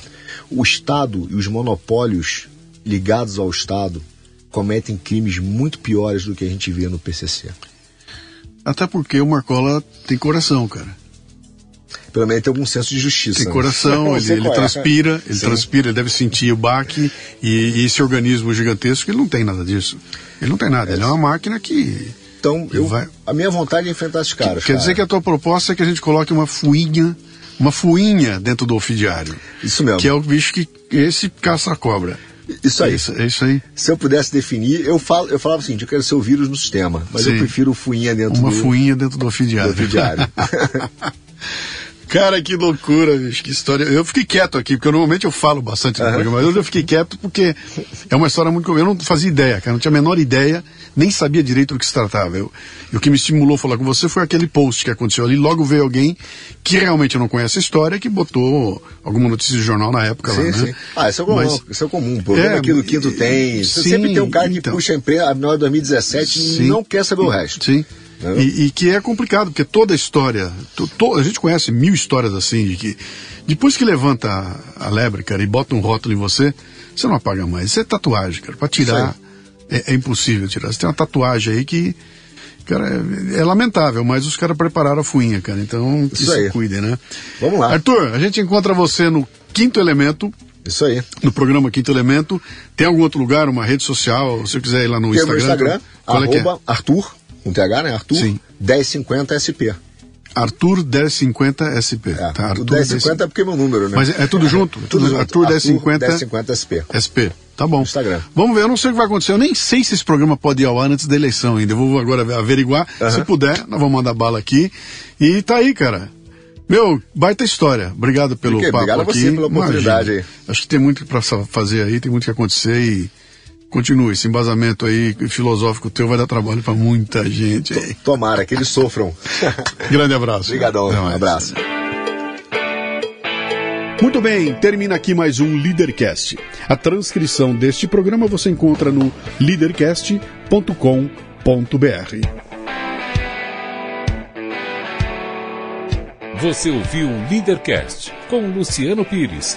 O Estado e os monopólios ligados ao Estado cometem crimes muito piores do que a gente vê no PCC. Até porque o Marcola tem coração, cara. Pelo menos tem algum senso de justiça. Tem né? coração, ele, ele é. transpira, ele Sim. transpira, ele deve sentir o baque e, e, esse organismo gigantesco, ele não tem nada disso. Ele não tem nada, é. ele é uma máquina que. Então, eu, vai... a minha vontade é enfrentar esses caras. Quer cara. dizer que a tua proposta é que a gente coloque uma fuinha, uma fuinha dentro do ofidiário. Isso mesmo. Que é o bicho que esse caça a cobra. Isso aí. Isso, é isso, aí. Se eu pudesse definir, eu, falo, eu falava assim, eu quero ser o vírus no sistema, mas Sim. eu prefiro fuinha dentro Uma do... fuinha dentro do ofidiário. Do ofidiário. Cara, que loucura, bicho, que história. Eu fiquei quieto aqui, porque eu, normalmente eu falo bastante no Aham. programa, mas hoje eu fiquei quieto porque é uma história muito. Eu não fazia ideia, cara, não tinha a menor ideia, nem sabia direito do que se tratava. Eu, e o que me estimulou a falar com você foi aquele post que aconteceu ali. Logo veio alguém que realmente não conhece a história, que botou alguma notícia de jornal na época lá, Sim, né? sim. Ah, isso é comum, Mas- isso é comum. O programa É, aqui do Quinto tem. Sim, sempre tem um cara que então. puxa a empresa, a menor 2017 e Sim. não quer saber o resto. Sim. E, e que é complicado, porque toda a história, to- to- a gente conhece mil histórias assim, de que depois que levanta a, a lebre, cara, e bota um rótulo em você, você não apaga mais. Isso é tatuagem, cara. Pra tirar, é, é impossível tirar. Você tem uma tatuagem aí que, cara, é, é lamentável, mas os caras prepararam a fuinha, cara. Então, que Isso se aí. cuidem, né? Vamos lá. Arthur, a gente encontra você no Quinto Elemento, Isso aí. no programa Quinto Elemento. Tem algum outro lugar, uma rede social, se você quiser ir lá no Tem Instagram? Instagram, é é? arroba Arthur, com TH, né? Arthur, Sim. 1050 SP. Arthur 1050 SP. É, tá, Arthur 1050 é porque é meu número, né? Mas é, é tudo junto? Tudo junto. Arthur 1050 1050 SP. SP. Tá bom. Instagram. Vamos ver, eu não sei o que vai acontecer. Eu nem sei se esse programa pode ir ao ar antes da eleição ainda. Eu vou agora averiguar. Se puder, nós vamos mandar bala aqui. E tá aí, cara. Meu, baita história. Obrigado pelo Ok, papo obrigado a aqui. você pela oportunidade Imagina. aí. Acho que tem muito pra sa- fazer aí, tem muito que acontecer e continue. Esse embasamento aí filosófico teu vai dar trabalho pra muita gente aí. Tomara que eles sofram. Grande abraço. Obrigadão, um abraço. Muito bem, termina aqui mais um Leadercast. A transcrição deste programa você encontra no leadercast.com.br. Você ouviu o Leadercast com Luciano Pires.